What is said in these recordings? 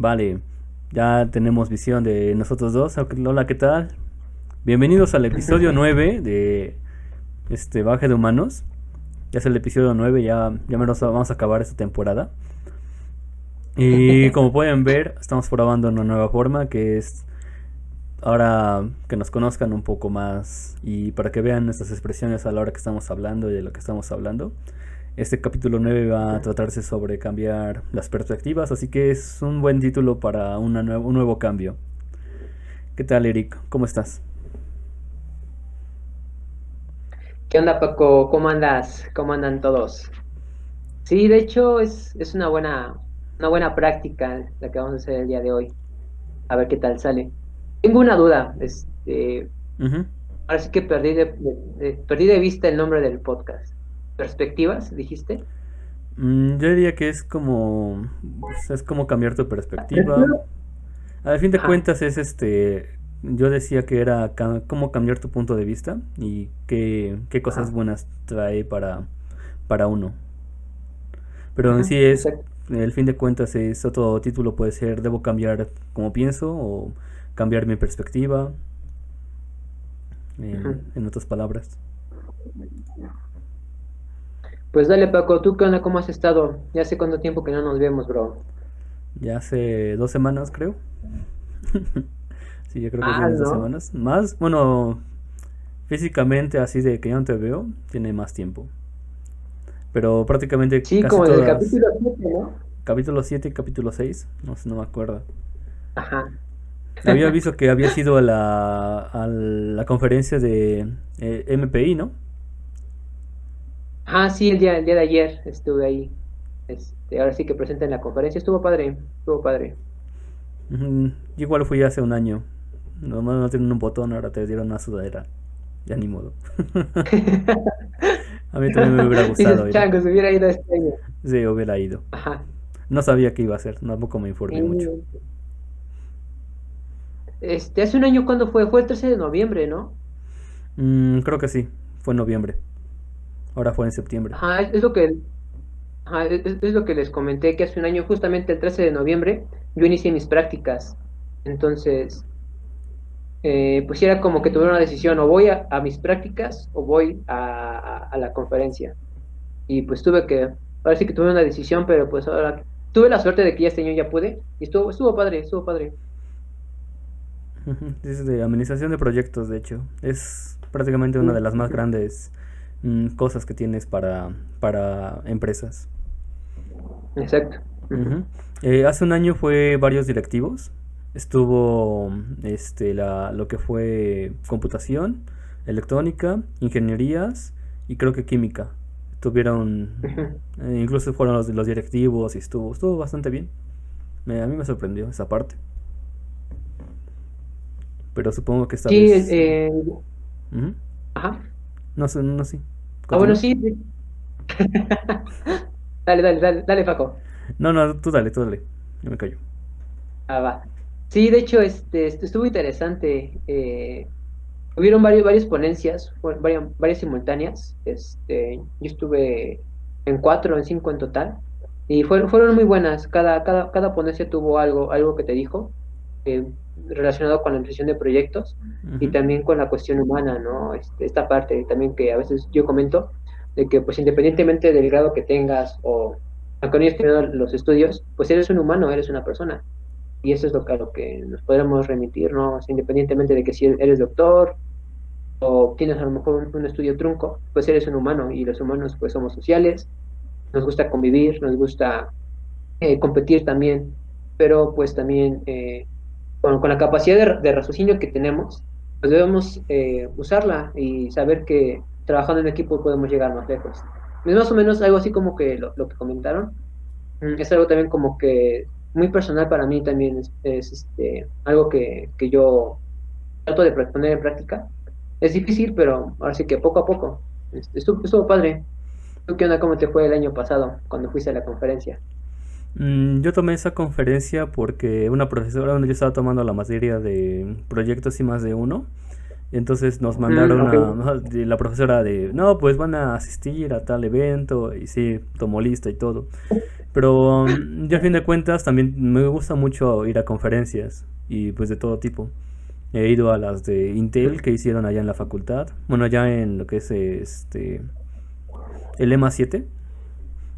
Vale, ya tenemos visión de nosotros dos. Hola, ¿qué tal? Bienvenidos al episodio 9 de este Baje de Humanos. Ya es el episodio 9, ya, ya menos vamos a acabar esta temporada. Y como pueden ver, estamos probando una nueva forma que es ahora que nos conozcan un poco más y para que vean nuestras expresiones a la hora que estamos hablando y de lo que estamos hablando. Este capítulo 9 va a tratarse sobre cambiar las perspectivas, así que es un buen título para una un nuevo cambio. ¿Qué tal, Eric? ¿Cómo estás? ¿Qué onda, Paco? ¿Cómo andas? ¿Cómo andan todos? Sí, de hecho es, es una buena una buena práctica la que vamos a hacer el día de hoy. A ver qué tal sale. Tengo una duda. Este, Ahora sí que perdí de, perdí de vista el nombre del podcast. ¿Perspectivas, dijiste? Mm, yo diría que es como pues, es como cambiar tu perspectiva. Al fin de cuentas es este yo decía que era como cambiar tu punto de vista y qué, qué cosas buenas trae para, para uno. Pero en sí es el fin de cuentas es otro título puede ser debo cambiar como pienso o cambiar mi perspectiva en, otras palabras pues dale Paco tú qué onda cómo has estado ya hace cuánto tiempo que no nos vemos bro ya hace dos semanas creo sí yo creo que ah, dos semanas más bueno físicamente así de que yo no te veo tiene más tiempo pero prácticamente. Sí, como en el capítulo 7, ¿no? Capítulo 7 y capítulo 6, no sé, no me acuerdo. Ajá. Había visto que había sido a la, a la conferencia de eh, MPI, ¿no? Ah, sí, el día, el día de ayer estuve ahí. Este, ahora sí que en la conferencia. Estuvo padre, estuvo padre. Igual fui hace un año. No, no tienen un botón, ahora te dieron una sudadera. Ya ni modo. A mí también me hubiera gustado. Chango, se hubiera ido este año. Sí, hubiera ido. Ajá. No sabía qué iba a hacer, tampoco me informé mucho. Este, hace un año, ¿cuándo fue? Fue el 13 de noviembre, ¿no? Mm, creo que sí, fue en noviembre. Ahora fue en septiembre. Ajá, es, lo que ajá, es, lo que les comenté, que hace un año, justamente el 13 de noviembre, yo inicié mis prácticas. Entonces, eh, pues era como que tuve una decisión, o voy a, mis prácticas o voy a, la conferencia. Y pues tuve que, ahora sí que tuve una decisión, pero pues ahora tuve la suerte de que ya este año ya pude, y estuvo, estuvo padre, estuvo padre. Es de administración de proyectos, de hecho. Es prácticamente una de las más grandes mm, cosas que tienes para, para empresas. Exacto. Eh, hace un año fue varios directivos estuvo este, la, lo que fue computación, electrónica, ingenierías y creo que química. Tuvieron, eh, incluso fueron los, los directivos y estuvo, estuvo bastante bien. a mí me sorprendió esa parte. Pero supongo que esta sí, vez... Eh, Ajá. No sé, no sé. Ah, bueno, sí. dale, dale, dale, dale, Paco. No, no, tú dale, tú dale. Yo me callo. Ah, va. Sí, de hecho, este, estuvo interesante. Eh, hubieron varios, varias ponencias, varias, varias simultáneas. Este, yo estuve en cuatro, en cinco en total. Y fueron, fueron muy buenas. Cada, cada, cada ponencia tuvo algo, algo que te dijo, eh, relacionado con la impresión de proyectos y también con la cuestión humana, ¿no? Este, esta parte también que a veces yo comento, de que pues independientemente del grado que tengas o aunque no hayas tenido los estudios, pues eres un humano, eres una persona y eso es lo que, a lo que nos podremos remitir, ¿no? independientemente de que si eres doctor o tienes a lo mejor un, estudio trunco, pues eres un humano y los humanos pues somos sociales, nos gusta convivir, nos gusta eh, competir también, pero pues también eh, con, la capacidad de, raciocinio que tenemos, pues debemos eh, usarla y saber que trabajando en equipo podemos llegar más lejos. Es más o menos algo así como que lo, que comentaron, mm, es algo también como que muy personal para mí también es, este, algo que, yo trato de poner en práctica. Es difícil, pero ahora sí que poco a poco. Este, estuvo, estuvo padre. ¿Tú qué onda? ¿Cómo te fue el año pasado cuando fuiste a la conferencia? Mm, yo tomé esa conferencia porque una profesora donde yo estaba tomando la materia de proyectos y más de uno. Entonces nos mm, mandaron a, la profesora de, no, pues van a asistir a tal evento y sí, tomó lista y todo. Pero mm, ya a fin de cuentas también me gusta mucho ir a conferencias y pues de todo tipo. He ido a las de Intel que hicieron allá en la facultad. Bueno, allá en lo que es este el EMA 7.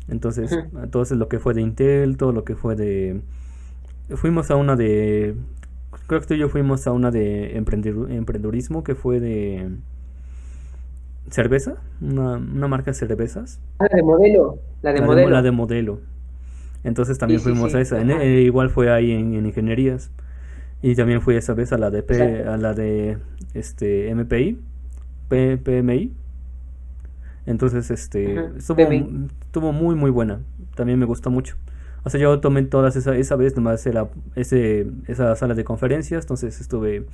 Entonces, entonces lo que fue de Intel, todo lo que fue de fuimos a una de creo que tú y yo fuimos a una de emprendedurismo que fue de cerveza, una, una marca de cervezas. Ah, la de modelo, la de modelo. la de modelo. Entonces también fuimos a esa. Eh, igual fue ahí en, ingenierías. Y también fui esa vez a la de P, a la de este MPI, P, PMI. Entonces este estuvo, muy muy buena. También me gustó mucho. O sea, yo tomé todas esa, esa vez nomás era ese, esa sala de conferencias, entonces estuve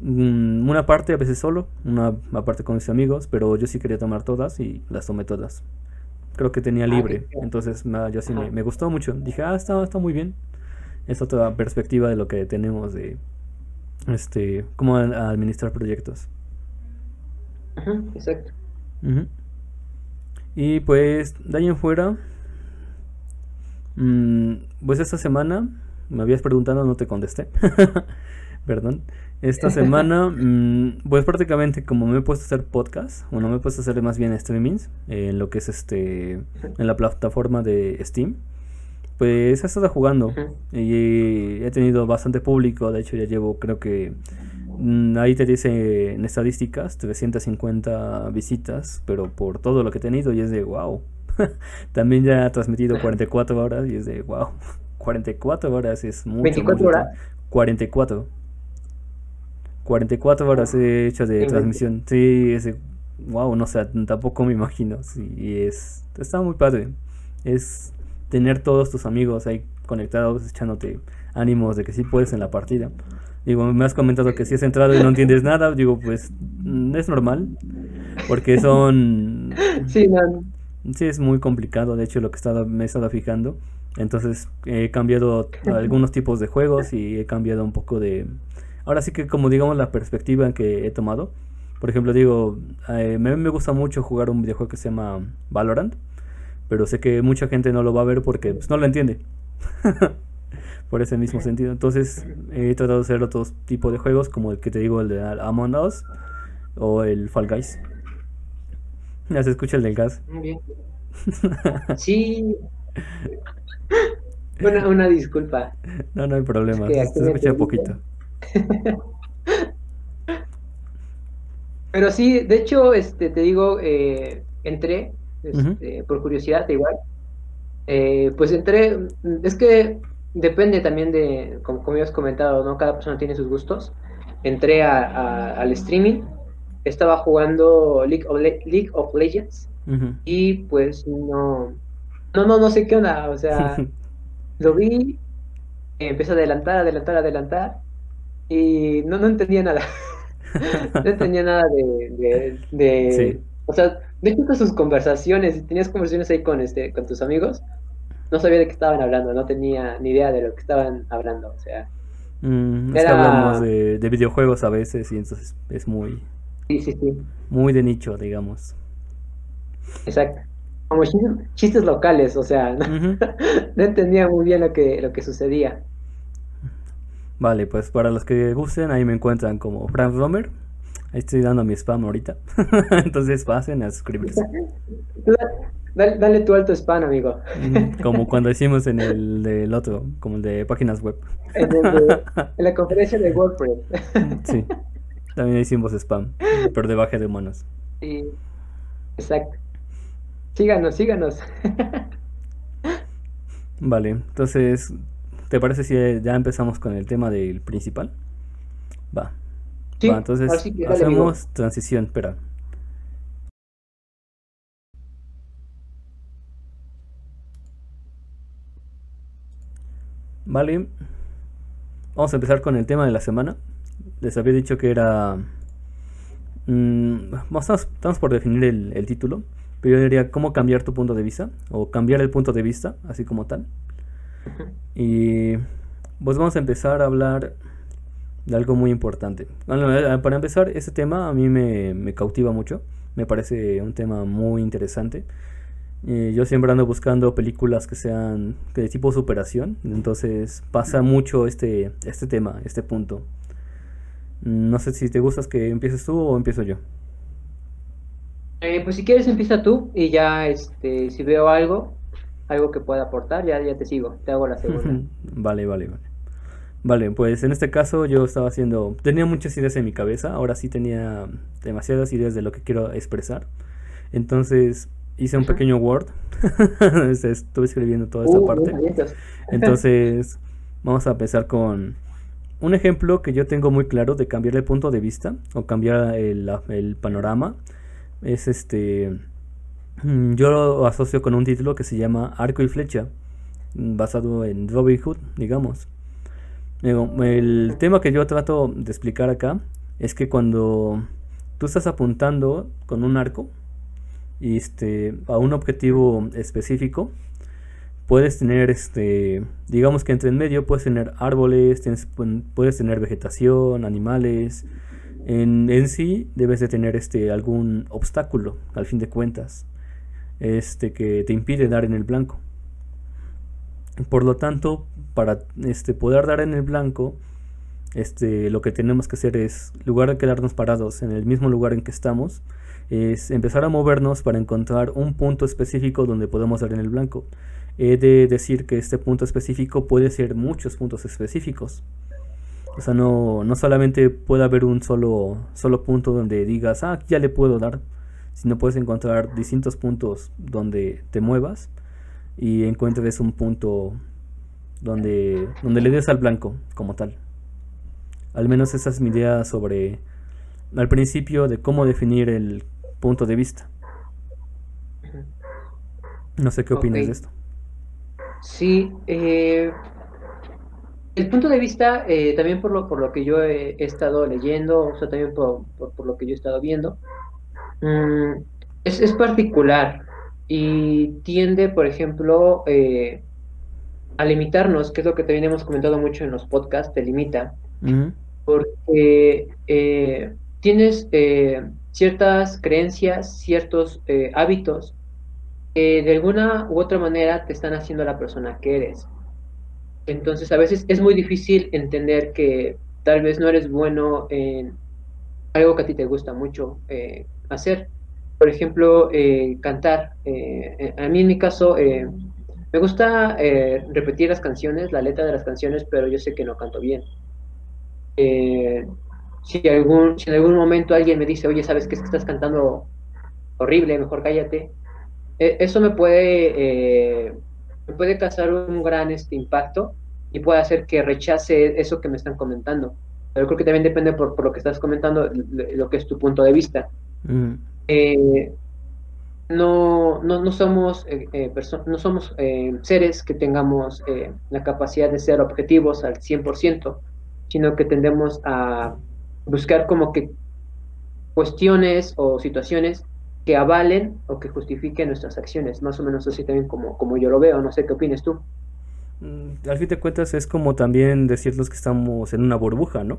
mm, una parte a veces solo, una parte con mis amigos, pero yo sí quería tomar todas y las tomé todas creo que tenía libre. Entonces yo sí me, gustó mucho. Dije, ah, está, está muy bien. Es otra perspectiva de lo que tenemos de este cómo administrar proyectos. exacto. Y pues de ahí en fuera, mm, pues esta semana me habías preguntado, no te contesté. Perdón. Esta semana, mm, pues prácticamente como me he puesto a hacer podcast, no me he puesto a hacer más bien streamings en lo que es este, en la plataforma de Steam, pues he estado jugando y he tenido bastante público, de hecho ya llevo creo que ahí te dice en estadísticas 350 visitas, pero por todo lo que he tenido y es de wow. También ya ha transmitido 44 horas y es de wow. 44 horas es mucho. 24 horas. 44. 44 horas he hecho de transmisión. Sí, ese, wow, no sé, tampoco me imagino. Sí, y es, está muy padre. Es tener todos tus amigos ahí conectados, echándote ánimos de que sí puedes en la partida. Digo, me has comentado que si has entrado y no entiendes nada, digo, pues mm, es normal, porque son... Sí, no. sí, es muy complicado, de hecho, lo que he estado, me he estado fijando. Entonces, he cambiado algunos tipos de juegos y he cambiado un poco de, ahora sí que como digamos la perspectiva que he tomado. Por ejemplo, digo, eh, a mí me gusta mucho jugar un videojuego que se llama Valorant, pero sé que mucha gente no lo va a ver porque pues, no lo entiende. Por ese mismo sentido. Entonces he tratado de hacer otros tipos de juegos, como el que te digo, el de Among Us o el Fall Guys. Ya se escucha el del gas. Muy bien. Sí. Una, una disculpa. No, no hay problema. se escucha poquito. Pero sí, de hecho, este, te digo, eh, entré, este, por curiosidad, igual. Eh, pues entré, es que depende también de, como, como has comentado, ¿no? Cada persona tiene sus gustos. Entré al streaming, estaba jugando League of, League of Legends y pues no, no, no, no sé qué onda, o sea, lo vi, empecé a adelantar, adelantar, adelantar y no, no entendía nada. no entendía nada de, de, o sea, de hecho sus conversaciones, tenías conversaciones ahí con este, con tus amigos, no sabía de qué estaban hablando, no tenía ni idea de lo que estaban hablando, o sea. Mm, es que hablamos de, videojuegos a veces y entonces es muy sí, sí, sí. muy de nicho, digamos. Exacto. Como chistes, locales, o sea, no, no entendía muy bien lo que, lo que sucedía. Vale, pues para los que gusten, ahí me encuentran como Frank Romer. Ahí estoy dando mi spam ahorita. Entonces pasen a suscribirse. Dale, dale tu alto spam, amigo. Como cuando hicimos en el del otro, como el de páginas web. En, la conferencia de WordPress. Sí, también hicimos spam, pero de baja de humanos. Sí, exacto. Síganos, síganos. Vale, entonces ¿Te parece si ya empezamos con el tema del principal? Va. Va, entonces hacemos transición, espera. Vale. Vamos a empezar con el tema de la semana. Les había dicho que era... Mm, estamos, por definir el, el título. Pero yo diría cómo cambiar tu punto de vista. O cambiar el punto de vista, así como tal. Y pues vamos a empezar a hablar de algo muy importante. Eh, para empezar, este tema a mí me, cautiva mucho. Me parece un tema muy interesante. Eh, yo siempre ando buscando películas que sean de tipo superación, entonces pasa mucho este, este tema, este punto. No sé si te gustas que empieces tú o empiezo yo. Eh, pues si quieres empieza tú y ya este, si veo algo, algo que pueda aportar, ya, ya te sigo, te hago la segunda. vale, vale, vale. Vale, pues en este caso yo estaba haciendo, tenía muchas ideas en mi cabeza, ahora sí tenía demasiadas ideas de lo que quiero expresar. Entonces hice un pequeño Word, estuve escribiendo toda esta uh, parte. Entonces vamos a empezar con un ejemplo que yo tengo muy claro de cambiar el punto de vista o cambiar el, el panorama. Es este, yo lo asocio con un título que se llama Arco y Flecha, basado en Robin Hood, digamos. El tema que yo trato de explicar acá es que cuando tú estás apuntando con un arco este, a un objetivo específico, puedes tener, este, digamos que entre en medio puedes tener árboles, puedes tener vegetación, animales. En, en, sí debes de tener este, algún obstáculo, al fin de cuentas, este, que te impide dar en el blanco. Por lo tanto, para este, poder dar en el blanco, este, lo que tenemos que hacer es, en lugar de quedarnos parados en el mismo lugar en que estamos, es empezar a movernos para encontrar un punto específico donde podemos dar en el blanco. He de decir que este punto específico puede ser muchos puntos específicos. O sea, no, no solamente puede haber un solo, solo punto donde digas, ah, ya le puedo dar, sino puedes encontrar distintos puntos donde te muevas y encuentres un punto donde, donde le des al blanco como tal. Al menos esa es mi idea sobre, al principio, de cómo definir el punto de vista. No sé qué opinas de esto. Sí, eh, el punto de vista, eh, también por lo, por lo que yo he, estado leyendo, o sea, también por, por, lo que yo he estado viendo, mm, es, es particular y tiende, por ejemplo, eh, a limitarnos, que es lo que también hemos comentado mucho en los podcasts, te limita, porque eh, tienes eh, ciertas creencias, ciertos hábitos que de alguna u otra manera te están haciendo la persona que eres. Entonces a veces es muy difícil entender que tal vez no eres bueno en algo que a ti te gusta mucho hacer por ejemplo, eh, cantar. Eh, a mí en mi caso eh, me gusta repetir las canciones, la letra de las canciones, pero yo sé que no canto bien. Si, algún, si en algún momento alguien me dice, oye, ¿sabes qué es que estás cantando horrible? Mejor cállate. eso me puede, me puede causar un gran este, impacto y puede hacer que rechace eso que me están comentando. Pero creo que también depende por, lo que estás comentando, lo que es tu punto de vista. Mm eh, no, no, no, somos, eh, eh no somos eh, seres que tengamos eh, la capacidad de ser objetivos al 100%, sino que tendemos a buscar como que cuestiones o situaciones que avalen o que justifiquen nuestras acciones, más o menos así también como, como yo lo veo, no sé qué opinas tú. Mm, al fin de cuentas es como también decirnos que estamos en una burbuja, ¿no?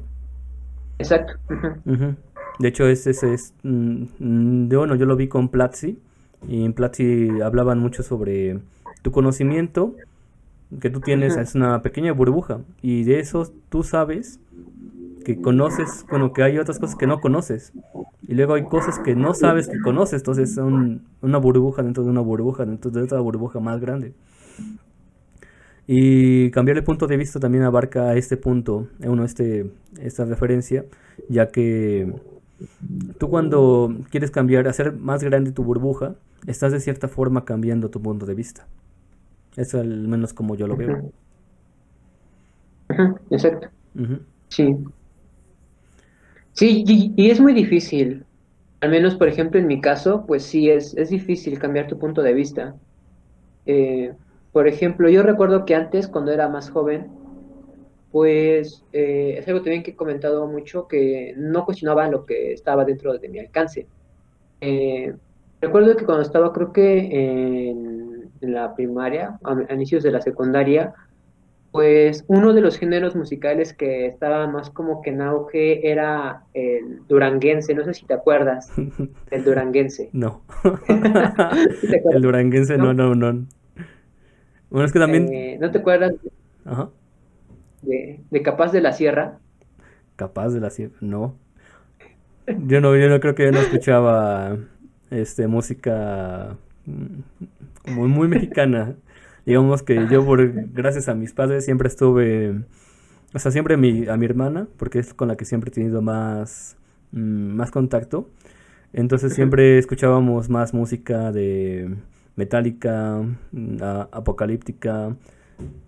Exacto. De hecho, ese es, mm, de, bueno, yo lo vi con Platzi y en Platzi hablaban mucho sobre tu conocimiento que tú tienes es una pequeña burbuja y de eso tú sabes que conoces, bueno, que hay otras cosas que no conoces y luego hay cosas que no sabes que conoces, entonces son una burbuja dentro de una burbuja, dentro de otra burbuja más grande. Y cambiar el punto de vista también abarca este punto, uno, este, esta referencia, ya que Tú cuando quieres cambiar, hacer más grande tu burbuja, estás de cierta forma cambiando tu punto de vista. Eso al menos como yo lo veo. exacto. Sí. Sí, y, es muy difícil. Al menos, por ejemplo, en mi caso, pues sí, es, es difícil cambiar tu punto de vista. Eh, por ejemplo, yo recuerdo que antes, cuando era más joven, pues eh, es algo también que he comentado mucho, que no cuestionaba lo que estaba dentro de mi alcance. Eh, recuerdo que cuando estaba, creo que en, la primaria, a, inicios de la secundaria, Pues uno de los géneros musicales que estaba más como que en auge era el duranguense, no sé si te acuerdas del duranguense. No. ¿Sí te El duranguense, no, ¿No? no, no. Bueno, es que también... Eh, ¿no te acuerdas Ajá. de, de Capaz de la Sierra? Capaz de la sierra, no. Yo no, yo no creo que yo no escuchaba este música mm, muy, muy mexicana. Digamos que yo por gracias a mis padres siempre estuve, o sea, siempre mi, a mi hermana, porque es con la que siempre he tenido más, mm, más contacto. Entonces siempre escuchábamos más música de Metallica, mm, apocalíptica,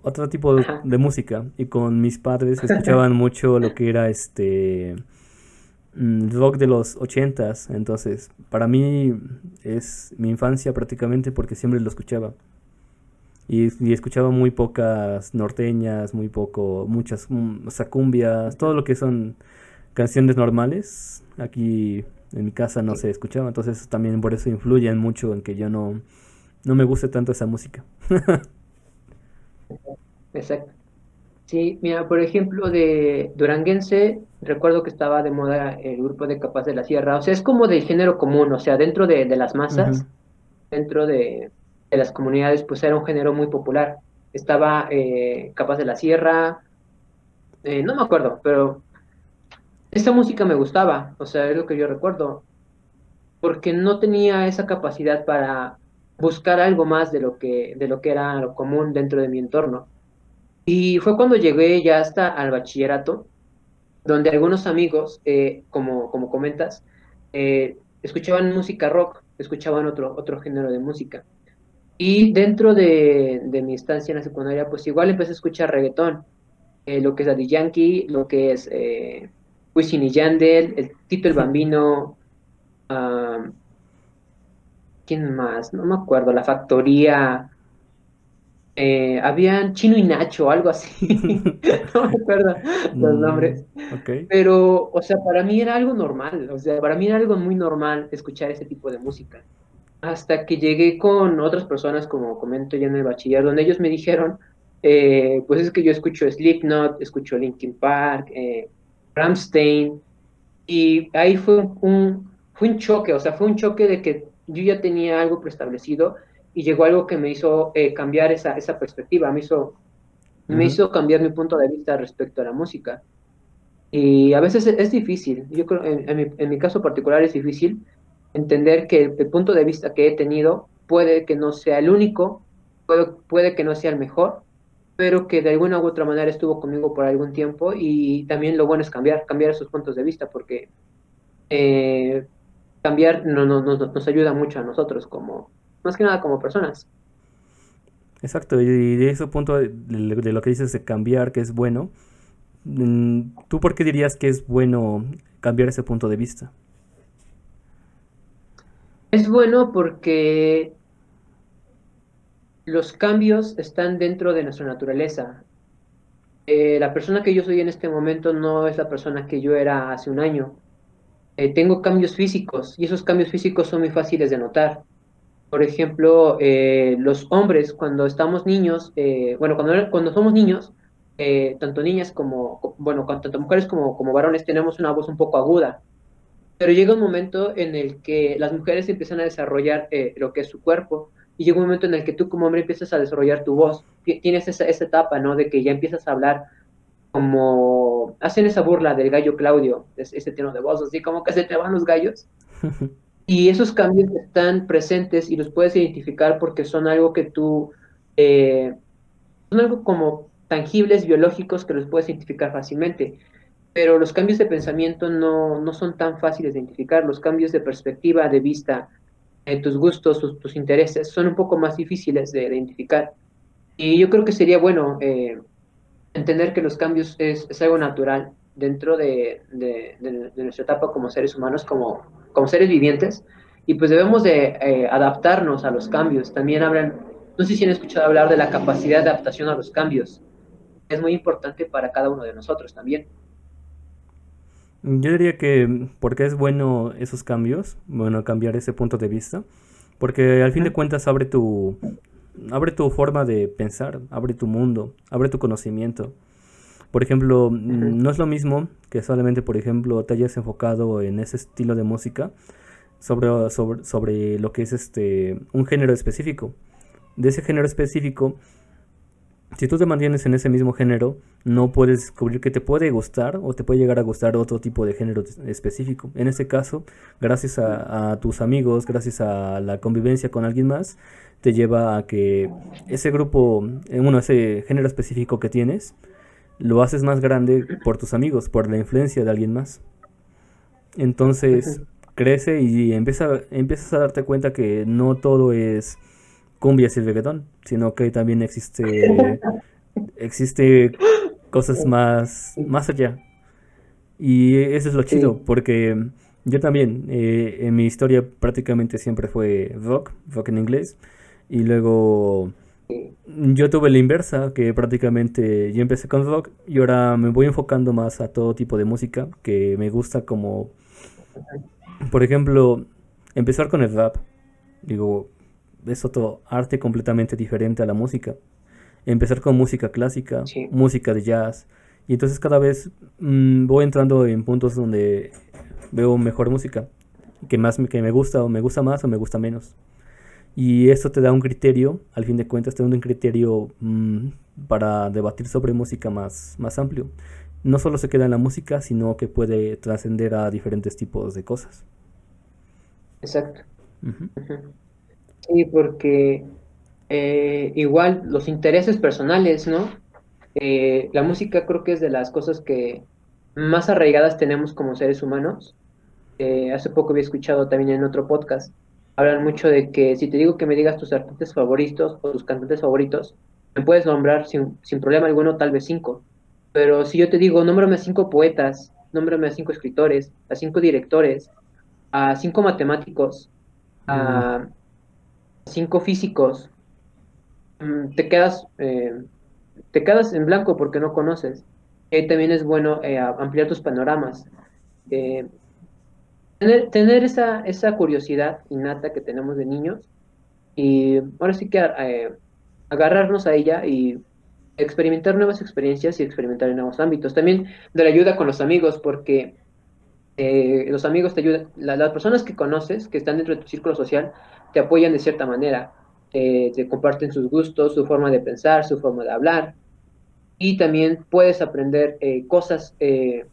otro tipo de, de música. Y con mis padres escuchaban mucho lo que era este mm, rock de los ochentas. Entonces, para mí es mi infancia prácticamente porque siempre lo escuchaba. Y, y escuchaba muy pocas norteñas, muy poco, muchas, mm, o sea, cumbias, todo lo que son canciones normales. Aquí en mi casa no se escuchaba, entonces también por eso influyen mucho en que yo no, no me guste tanto esa música. Exacto. Sí, mira, por ejemplo, de Duranguense, recuerdo que estaba de moda el grupo de Capaz de la Sierra. O sea, es como del género común, o sea, dentro de, de las masas, dentro de, de las comunidades, pues era un género muy popular. Estaba eh, Capaz de la Sierra, eh, no me acuerdo, pero esta música me gustaba, o sea, es lo que yo recuerdo, porque no tenía esa capacidad para buscar algo más de lo que, de lo que era lo común dentro de mi entorno. Y fue cuando llegué ya hasta al bachillerato, donde algunos amigos, eh, como, como comentas, eh, escuchaban música rock, escuchaban otro, otro género de música. Y dentro de, de mi estancia en la secundaria, pues igual empecé a escuchar reggaetón, eh, lo que es Daddy Yankee, lo que es eh, Wisin y Yandel, el Tito el Bambino, ¿quién más? No me acuerdo, La Factoría, eh, habían Chino y Nacho, algo así, no me acuerdo los Mm, nombres. Pero, o sea, para mí era algo normal, o sea, para mí era algo muy normal escuchar ese tipo de música. Hasta que llegué con otras personas, como comento ya en el bachiller, donde ellos me dijeron, eh, pues es que yo escucho Slipknot, escucho Linkin Park, eh, Rammstein, y ahí fue un, fue un choque, o sea, fue un choque de que yo ya tenía algo preestablecido y llegó algo que me hizo eh, cambiar esa, esa perspectiva, me hizo, me hizo cambiar mi punto de vista respecto a la música. Y a veces es, es difícil, yo creo, en, en mi, en mi caso particular es difícil entender que el, punto de vista que he tenido puede que no sea el único, puede, puede que no sea el mejor, pero que de alguna u otra manera estuvo conmigo por algún tiempo y también lo bueno es cambiar, cambiar esos puntos de vista, porque eh, cambiar no, no- no- nos ayuda mucho a nosotros, como, más que nada como personas. Exacto, y de ese punto de, de- de lo que dices de cambiar, que es bueno, mm, ¿tú por qué dirías que es bueno cambiar ese punto de vista? Es bueno porque los cambios están dentro de nuestra naturaleza. Eh, la persona que yo soy en este momento no es la persona que yo era hace un año. Eh, tengo cambios físicos y esos cambios físicos son muy fáciles de notar. Por ejemplo, eh, los hombres cuando estamos niños, bueno, cuando, cuando somos niños, tanto niñas como, co- bueno, tanto mujeres como, como varones tenemos una voz un poco aguda, pero llega un momento en el que las mujeres empiezan a desarrollar eh, lo que es su cuerpo y llega un momento en el que tú como hombre empiezas a desarrollar tu voz. Ti- Tienes esa, esa etapa, ¿no? De que ya empiezas a hablar como hacen esa burla del gallo Claudio, es- ese tono de voz, así como que se te van los gallos. Y esos cambios están presentes y los puedes identificar porque son algo que tú, eh, son algo como tangibles, biológicos, que los puedes identificar fácilmente. Pero los cambios de pensamiento no, no son tan fáciles de identificar. Los cambios de perspectiva, de vista, eh, tus gustos, tus, tus intereses, son un poco más difíciles de, de identificar. Y yo creo que sería bueno eh, entender que los cambios es, es algo natural dentro de, de- de- de nuestra etapa como seres humanos, como, como seres vivientes, y pues debemos de eh, adaptarnos a los cambios. También hablan, no sé si han escuchado hablar de la capacidad de adaptación a los cambios. Es muy importante para cada uno de nosotros también. Yo diría que mm, porque es bueno esos cambios, bueno, cambiar ese punto de vista, porque al fin de cuentas abre tu, abre tu forma de pensar, abre tu mundo, abre tu conocimiento. Por ejemplo, no es lo mismo que solamente, por ejemplo, te hayas enfocado en ese estilo de música sobre, sobre, sobre lo que es este un género específico. De ese género específico, si tú te mantienes en ese mismo género, no puedes descubrir que te puede gustar o te puede llegar a gustar otro tipo de género específico. En este caso, gracias a, tus amigos, gracias a la convivencia con alguien más, te lleva a que ese grupo, eh, bueno, ese género específico que tienes, lo haces más grande por tus amigos, por la influencia de alguien más. Entonces, crece y empieza, empiezas a darte cuenta que no todo es cumbias y reggaetón, sino que también existe existe cosas más más allá. Y eso es lo chido, porque yo también, eh, en mi historia prácticamente siempre fue rock, rock en inglés, y luego yo tuve la inversa, que prácticamente yo empecé con rock y ahora me voy enfocando más a todo tipo de música que me gusta como, por ejemplo, empezar con el rap. Digo, es otro arte completamente diferente a la música. Empezar con música clásica, música de jazz. Y entonces cada vez mm, voy entrando en puntos donde veo mejor música. Que más que me gusta o me gusta más o me gusta menos. Y esto te da un criterio, al fin de cuentas te da un criterio mm, para debatir sobre música más, más amplio. No solo se queda en la música, sino que puede trascender a diferentes tipos de cosas. Exacto. Sí, porque eh, igual los intereses personales, ¿no? Eh, la música creo que es de las cosas que más arraigadas tenemos como seres humanos. Eh, hace poco había escuchado también en otro podcast, hablan mucho de que si te digo que me digas tus artistas favoritos o tus cantantes favoritos, me puedes nombrar sin, sin problema alguno tal vez cinco. Pero si yo te digo, nómbrame a cinco poetas, nómbrame a cinco escritores, a cinco directores, a cinco matemáticos, a cinco físicos, mm, te quedas, eh, te quedas en blanco porque no conoces. Y también es bueno eh, ampliar tus panoramas. Eh, tener, esa, esa curiosidad innata que tenemos de niños y ahora sí que agarrarnos a ella y experimentar nuevas experiencias y experimentar en nuevos ámbitos. También de la ayuda con los amigos, porque los amigos te ayudan, las personas que conoces, que están dentro de tu círculo social, te apoyan de cierta manera, te comparten sus gustos, su forma de pensar, su forma de hablar, y también puedes aprender eh, cosas eh,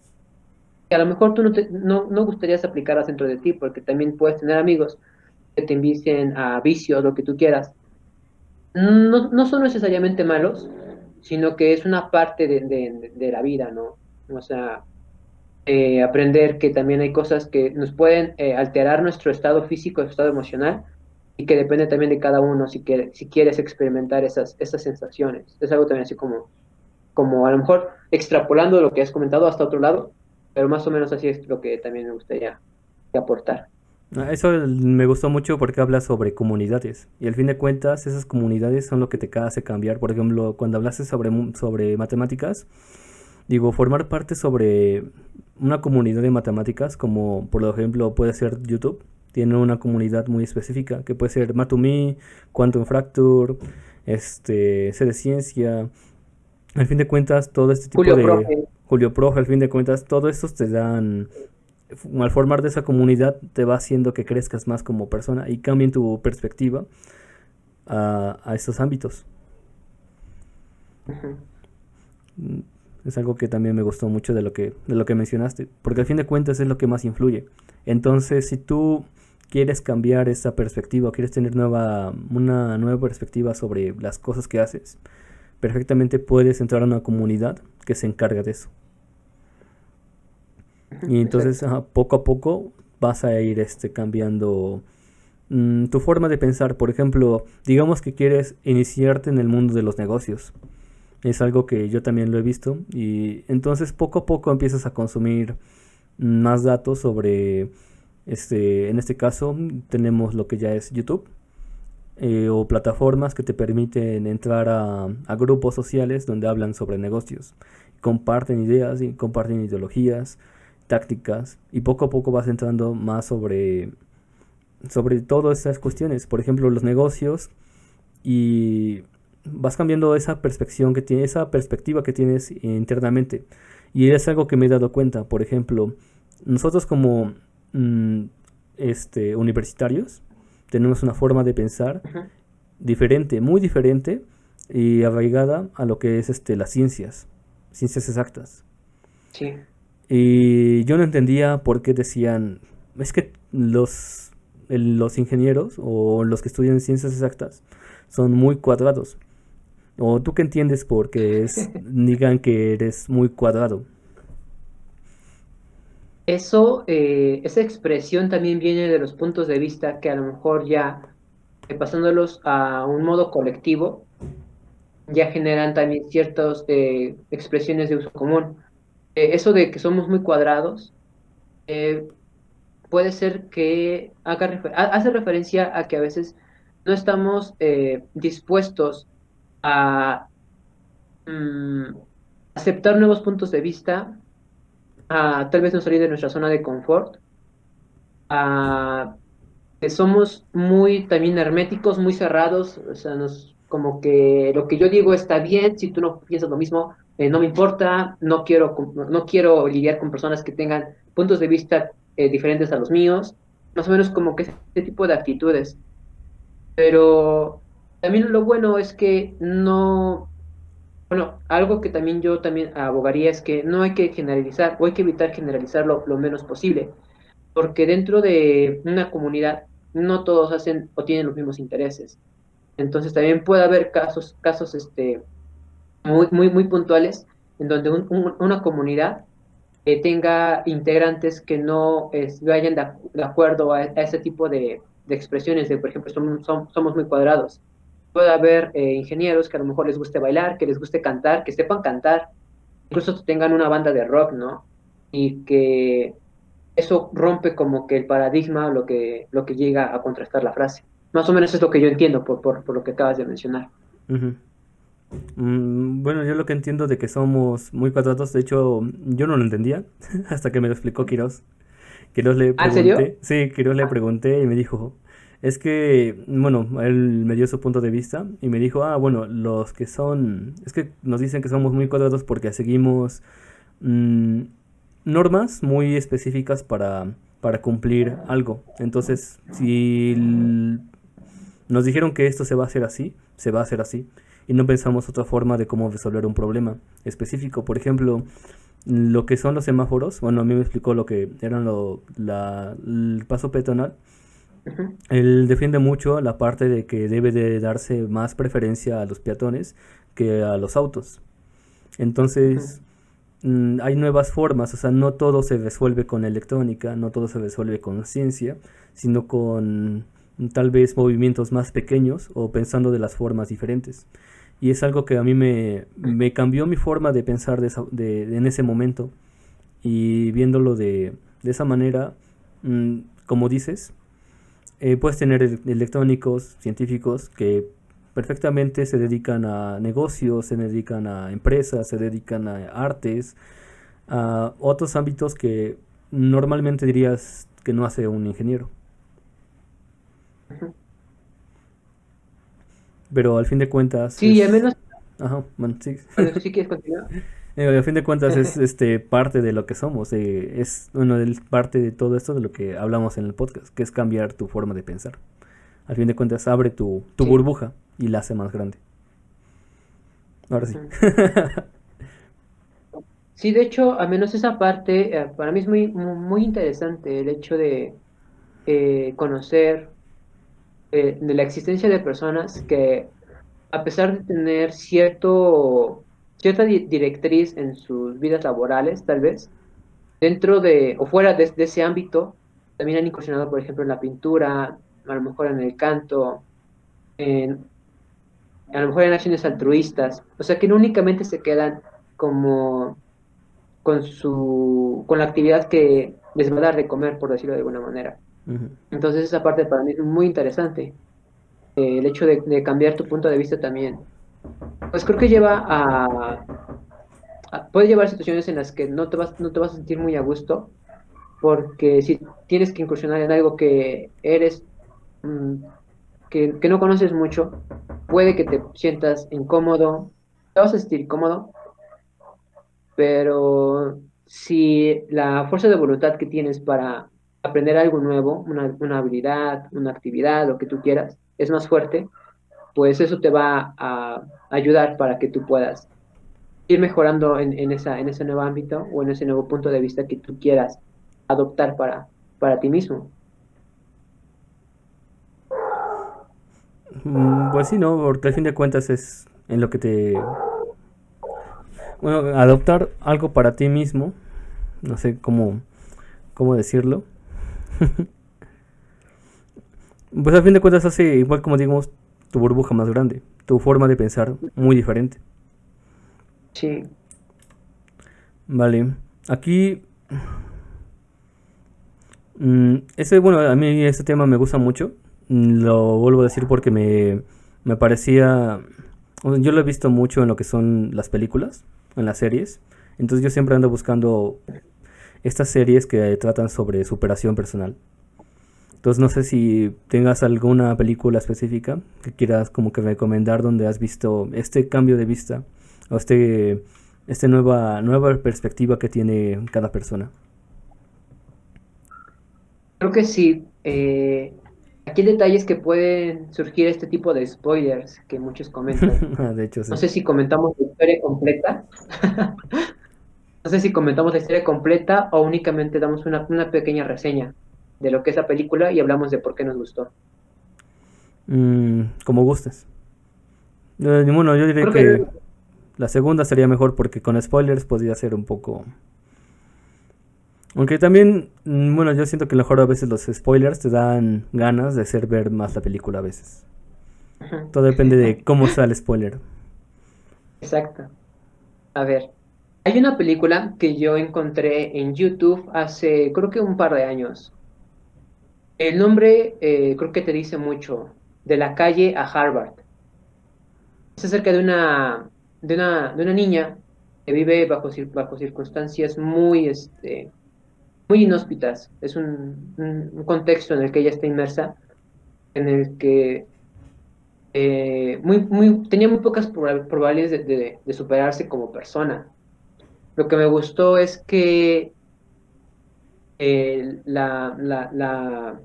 que a lo mejor tú no, te, no, no gustarías aplicarlas dentro de ti, porque también puedes tener amigos que te inviten a vicios, lo que tú quieras. No, no son necesariamente malos, sino que es una parte de, de, la vida, ¿no? O sea, eh, aprender que también hay cosas que nos pueden alterar nuestro estado físico, nuestro estado emocional, y que depende también de cada uno si, quiere, si quieres experimentar esas, esas sensaciones. Es algo también así como, como a lo mejor extrapolando lo que has comentado hasta otro lado, pero más o menos así es lo que también me gustaría aportar. Ah, eso me gustó mucho porque habla sobre comunidades y al fin de cuentas esas comunidades son lo que te hace cambiar. Por ejemplo, cuando hablaste sobre, sobre matemáticas, digo, formar parte sobre una comunidad de matemáticas como por ejemplo puede ser YouTube tiene una comunidad muy específica, que puede ser Matumi, Quantum Fracture, este, C de Ciencia. Al fin de cuentas, todo este tipo de... Julio Profe, al fin de cuentas, todo esto te dan... Al formar de esa comunidad, te va haciendo que crezcas más como persona y cambien tu perspectiva a, a estos ámbitos. Mm, es algo que también me gustó mucho de lo que, de lo que mencionaste, porque al fin de cuentas es lo que más influye. Entonces, si tú quieres cambiar esa perspectiva, quieres tener nueva, una nueva perspectiva sobre las cosas que haces, perfectamente puedes entrar a una comunidad que se encarga de eso. Y entonces poco a poco vas a ir este, cambiando mm, tu forma de pensar. Por ejemplo, digamos que quieres iniciarte en el mundo de los negocios. Es algo que yo también lo he visto. Y entonces poco a poco empiezas a consumir más datos sobre este, en este caso tenemos lo que ya es YouTube eh, o plataformas que te permiten entrar a, grupos sociales donde hablan sobre negocios. Comparten ideas y comparten ideologías, tácticas y poco a poco vas entrando más sobre, sobre todas estas cuestiones. Por ejemplo, los negocios y vas cambiando esa perspectiva que tienes, esa perspectiva que tienes internamente. Y es algo que me he dado cuenta. Por ejemplo, nosotros como mm, este, universitarios tenemos una forma de pensar diferente, muy diferente y arraigada a lo que es este, las ciencias, ciencias exactas. Sí. Y yo no entendía por qué decían, es que los, los ingenieros o los que estudian ciencias exactas son muy cuadrados. ¿O tú qué entiendes porque es, digan que eres muy cuadrado? Eso, eh, esa expresión también viene de los puntos de vista que a lo mejor ya, eh, pasándolos a un modo colectivo, ya generan también ciertas eh, expresiones de uso común. eso de que somos muy cuadrados puede ser que haga hace referencia a que a veces no estamos dispuestos a mm, aceptar nuevos puntos de vista, a tal vez no salir de nuestra zona de confort, a que somos muy también herméticos, muy cerrados, o sea, nos, como que lo que yo digo está bien, si tú no piensas lo mismo, eh, no me importa, no quiero, no quiero lidiar con personas que tengan puntos de vista eh, diferentes a los míos, más o menos como que ese tipo de actitudes. Pero también lo bueno es que no, bueno, algo que también yo también abogaría es que no hay que generalizar o hay que evitar generalizarlo lo menos posible, porque dentro de una comunidad no todos hacen o tienen los mismos intereses. Entonces también puede haber casos, casos este, muy, muy, muy puntuales en donde una comunidad eh, tenga integrantes que no vayan de, acuerdo a, ese tipo de, expresiones de, por ejemplo, somos, somos muy cuadrados puede haber eh, ingenieros que a lo mejor les guste bailar, que les guste cantar, que sepan cantar, incluso tengan una banda de rock, ¿no? Y que eso rompe como que el paradigma, lo que, lo que llega a contrastar la frase. Más o menos es lo que yo entiendo por, por, lo que acabas de mencionar. Mm, bueno, yo lo que entiendo de que somos muy cuadrados, de hecho, yo no lo entendía hasta que me lo explicó Quiroz. Quiroz le pregunté, ¿Ah, ¿En serio? Sí, Quiroz le ah. pregunté y me dijo, es que, bueno, él me dio su punto de vista y me dijo, ah, bueno, los que son, es que nos dicen que somos muy cuadrados porque seguimos mm, normas muy específicas para, para cumplir algo. Entonces, si nos dijeron que esto se va a hacer así, se va a hacer así. Y no pensamos otra forma de cómo resolver un problema específico. Por ejemplo, lo que son los semáforos, bueno, a mí me explicó lo que eran lo, la, el paso peatonal él defiende mucho la parte de que debe de darse más preferencia a los peatones que a los autos. Entonces, mm, hay nuevas formas, o sea, no todo se resuelve con electrónica, no todo se resuelve con ciencia, sino con tal vez movimientos más pequeños o pensando de las formas diferentes. Y es algo que a mí me, me cambió mi forma de pensar de, en ese momento. Y viéndolo de, de esa manera, mm, como dices, eh, puedes tener electrónicos, científicos que perfectamente se dedican a negocios, se dedican a empresas, se dedican a artes, a otros ámbitos que normalmente dirías que no hace un ingeniero. Pero al fin de cuentas... Sí, al menos... Ajá, sí. ¿Sí quieres continuar? Eh, a fin de cuentas es este parte de lo que somos, eh, es una de parte de todo esto de lo que hablamos en el podcast, que es cambiar tu forma de pensar. Al fin de cuentas abre tu, burbuja y la hace más grande. Ahora sí. Sí, de hecho, al menos esa parte eh, para mí es muy, muy interesante el hecho de conocer de la existencia de personas que a pesar de tener cierto cierta directriz en sus vidas laborales, tal vez, dentro de o fuera de, ese ámbito, también han incursionado, por ejemplo, en la pintura, a lo mejor en el canto, en, a lo mejor en acciones altruistas, o sea que no únicamente se quedan como con su con la actividad que les va a dar de comer, por decirlo de alguna manera. Entonces esa parte para mí es muy interesante. Eh, el hecho de cambiar tu punto de vista también pues creo que lleva a, puede llevar situaciones en las que no te vas no te vas a sentir muy a gusto porque si tienes que incursionar en algo que eres mm, que, que no conoces mucho, puede que te sientas incómodo, te vas a sentir cómodo, pero si la fuerza de voluntad que tienes para aprender algo nuevo, una, una, habilidad, una actividad, lo que tú quieras, es más fuerte, pues eso te va a ayudar para que tú puedas ir mejorando en, ese nuevo ámbito o en ese nuevo punto de vista que tú quieras adoptar para, para ti mismo. Mm, pues sí, ¿no? Porque al fin de cuentas es en lo que te... Bueno, adoptar algo para ti mismo, no sé cómo, cómo decirlo. pues al fin de cuentas hace igual como digamos tu burbuja más grande, tu forma de pensar muy diferente. Sí. Vale. Aquí. Mm, ese, bueno, a mí este tema me gusta mucho. Lo vuelvo a decir porque me, me parecía. Yo lo he visto mucho en lo que son las películas, en las series. Entonces yo siempre ando buscando estas series que tratan sobre superación personal. Entonces no sé si tengas alguna película específica que quieras como que recomendar donde has visto este cambio de vista o este, esta nueva, nueva perspectiva que tiene cada persona. Creo que sí. Eh, aquí el detalle es que pueden surgir este tipo de spoilers que muchos comentan. Ah, de hecho, sí. No sé si comentamos la historia completa. no sé si comentamos la historia completa o únicamente damos una, una pequeña reseña de lo que es la película y hablamos de por qué nos gustó. Mm, como gustes. Eh, bueno, yo diría que, la segunda sería mejor porque con spoilers podría ser un poco... Aunque también, mm, bueno, yo siento que mejor a veces los spoilers te dan ganas de hacer ver más la película a veces. Todo depende de cómo sea el spoiler. Exacto. A ver, hay una película que yo encontré en YouTube hace creo que un par de años. El nombre eh, creo que te dice mucho, de la calle a Harvard. Es acerca de una de una, de una niña que vive bajo, bajo circunstancias muy, este, muy inhóspitas. Es un, un, contexto en el que ella está inmersa, en el que eh, muy, muy, tenía muy pocas probabilidades de, de, de, superarse como persona. Lo que me gustó es que eh, la, la, la,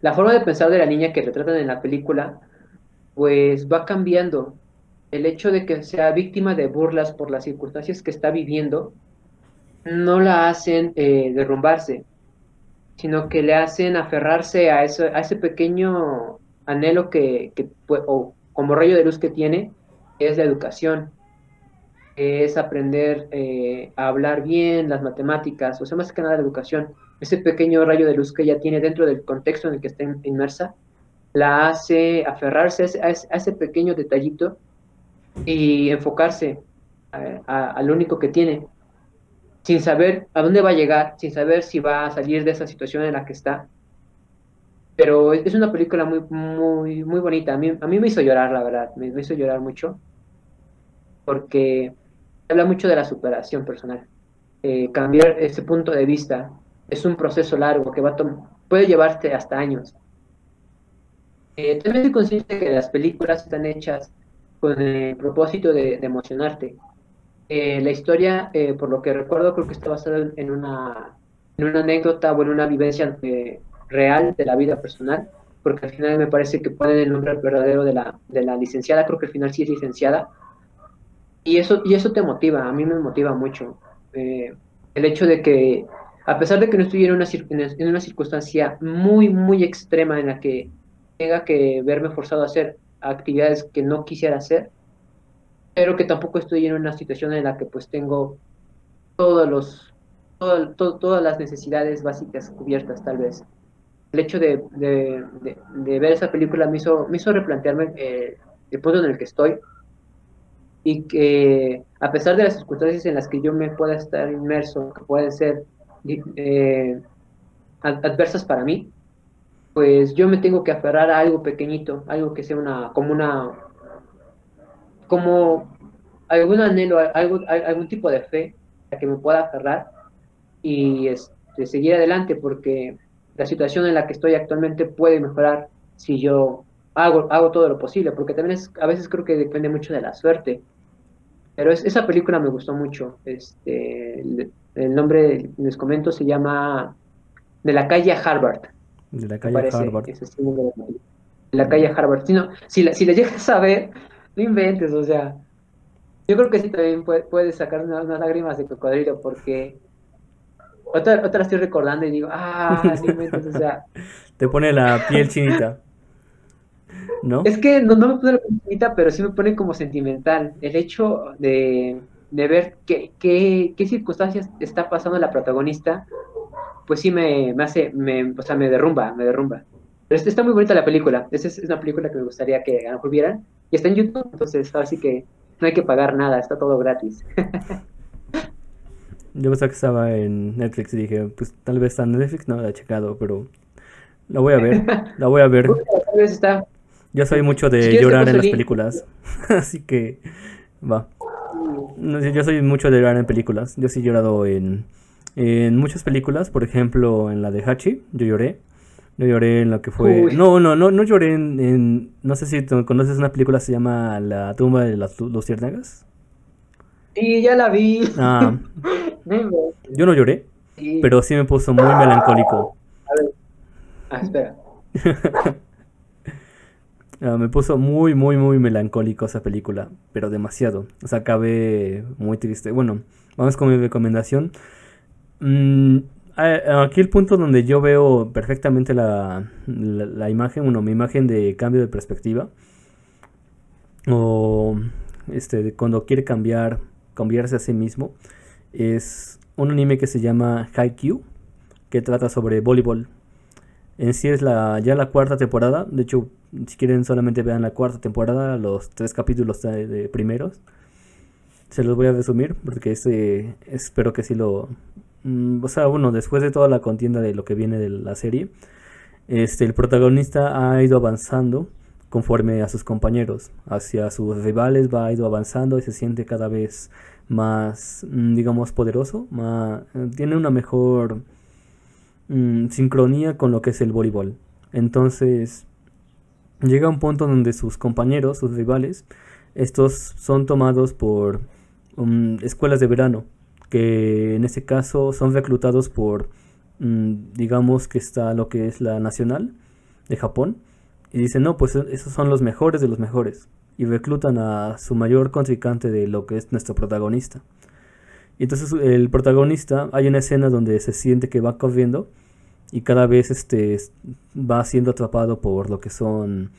la forma de pensar de la niña que retratan en la película, pues va cambiando. El hecho de que sea víctima de burlas por las circunstancias que está viviendo, no la hacen eh, derrumbarse, sino que le hacen aferrarse a, a ese pequeño anhelo que, o como rayo de luz que tiene, es la educación, es aprender eh, a hablar bien, las matemáticas, o sea, más que nada la educación, ese pequeño rayo de luz que ella tiene dentro del contexto en el que está inmersa, la hace aferrarse a ese, a ese pequeño detallito y enfocarse a, lo único que tiene, sin saber a dónde va a llegar, sin saber si va a salir de esa situación en la que está. Pero es una película muy, muy, muy bonita. A mí, a mí me hizo llorar, la verdad, me, hizo llorar mucho, porque habla mucho de la superación personal. Eh, cambiar ese punto de vista es un proceso largo que va a puede llevarte hasta años. Eh, también soy consciente que las películas están hechas con el propósito de, emocionarte. Eh, la historia, eh, por lo que recuerdo, creo que está basada en una, en una anécdota o en una vivencia real de la vida personal, porque al final me parece que ponen el nombre verdadero de la, de la licenciada, creo que al final sí es licenciada, y eso, y eso te motiva, a mí me motiva mucho. el hecho de que, a pesar de que no estuviera en una, en una circunstancia muy, muy extrema en la que tenga que verme forzado a hacer actividades que no quisiera hacer, pero que tampoco estoy en una situación en la que pues tengo todos los, todas las necesidades básicas cubiertas tal vez. El hecho de, de, de, ver esa película me hizo, me hizo replantearme eh, el punto en el que estoy y que a pesar de las circunstancias en las que yo me pueda estar inmerso, que pueden ser eh, adversas para mí, pues yo me tengo que aferrar a algo pequeñito, algo que sea una, como una, como algún anhelo, algo, algún tipo de fe a que me pueda aferrar y este, seguir adelante porque la situación en la que estoy actualmente puede mejorar si yo hago, hago todo lo posible, porque también es, a veces creo que depende mucho de la suerte. Pero es, esa película me gustó mucho. Este, el, nombre, les comento, se llama De la calle Harvard. De la calle Harvard. de la calle Harvard. Si, no, si, la, si le llegas a ver, no inventes, o sea, yo creo que sí también puedes sacar unas, lágrimas de cocodrilo porque otra, otra estoy recordando y digo, ah, no inventes, o sea. Te pone la piel chinita. ¿No? Es que no, me pone la chinita, pero sí me pone como sentimental. El hecho de, ver qué, qué, circunstancias está pasando la protagonista, pues sí me, hace, me, o sea, me derrumba, me derrumba. Pero está muy bonita la película. Esa es, una película que me gustaría que a lo mejor vieran. Y está en YouTube, entonces así que no hay que pagar nada, está todo gratis. Yo pensaba que estaba en Netflix y dije, pues tal vez está en Netflix, no la he checado, pero la voy a ver, la voy a ver. Tal vez está. Yo soy mucho de llorar en las películas, así que va. yo soy mucho de llorar en películas. Yo sí he llorado en, en muchas películas, por ejemplo, en la de Hachi, yo lloré. Yo lloré en lo que fue. No, no, no, no lloré en, No sé si conoces una película se llama La tumba de las luciérnagas. Sí, ya la vi. Ah. yo no lloré, pero sí me puso muy melancólico. A ver. Ah, espera. Ah, me puso muy, muy, muy melancólico esa película, pero demasiado. O sea, acabé muy triste. Bueno, vamos con mi recomendación. Mm, aquí el punto donde yo veo perfectamente la, la, imagen, bueno, mi imagen de cambio de perspectiva, o este, cuando quiere cambiar, cambiarse a sí mismo, es un anime que se llama Haikyuu, que trata sobre voleibol. En sí es la, ya la cuarta temporada, de hecho, si quieren solamente vean la cuarta temporada, los tres capítulos de, primeros. Se los voy a resumir porque este, espero que sí lo, Mm, o sea, bueno, después de toda la contienda de lo que viene de la serie, este, el protagonista ha ido avanzando conforme a sus compañeros, hacia sus rivales va ido avanzando y se siente cada vez más, mm, digamos, poderoso, tiene una mejor mm, sincronía con lo que es el voleibol. Entonces, llega un punto donde sus compañeros, sus rivales, estos son tomados por escuelas de verano que en este caso son reclutados por, mm, digamos que está lo que es la nacional de Japón, y dicen, no, pues esos son los mejores de los mejores, y reclutan a su mayor contrincante de lo que es nuestro protagonista. Y entonces el protagonista, hay una escena donde se siente que va corriendo y cada vez este, va siendo atrapado por lo que son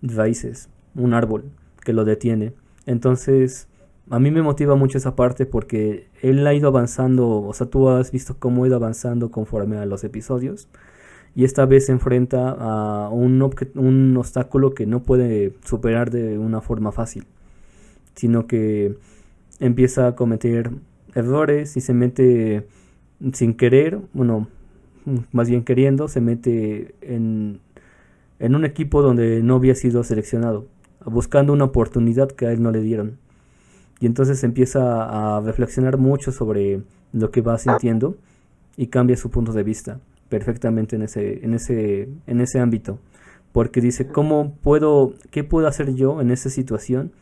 raíces, un árbol que lo detiene. Entonces a mí me motiva mucho esa parte porque él ha ido avanzando, o sea, tú has visto cómo ha ido avanzando conforme a los episodios y esta vez se enfrenta a un, un obstáculo que no puede superar de una forma fácil, sino que empieza a cometer errores y se mete sin querer, bueno, más bien queriendo, se mete en, en un equipo donde no había sido seleccionado, buscando una oportunidad que a él no le dieron y entonces empieza a reflexionar mucho sobre lo que va sintiendo y cambia su punto de vista perfectamente en ese, en ese, en ese ámbito. Porque dice, ¿cómo puedo, qué puedo hacer yo en esa situación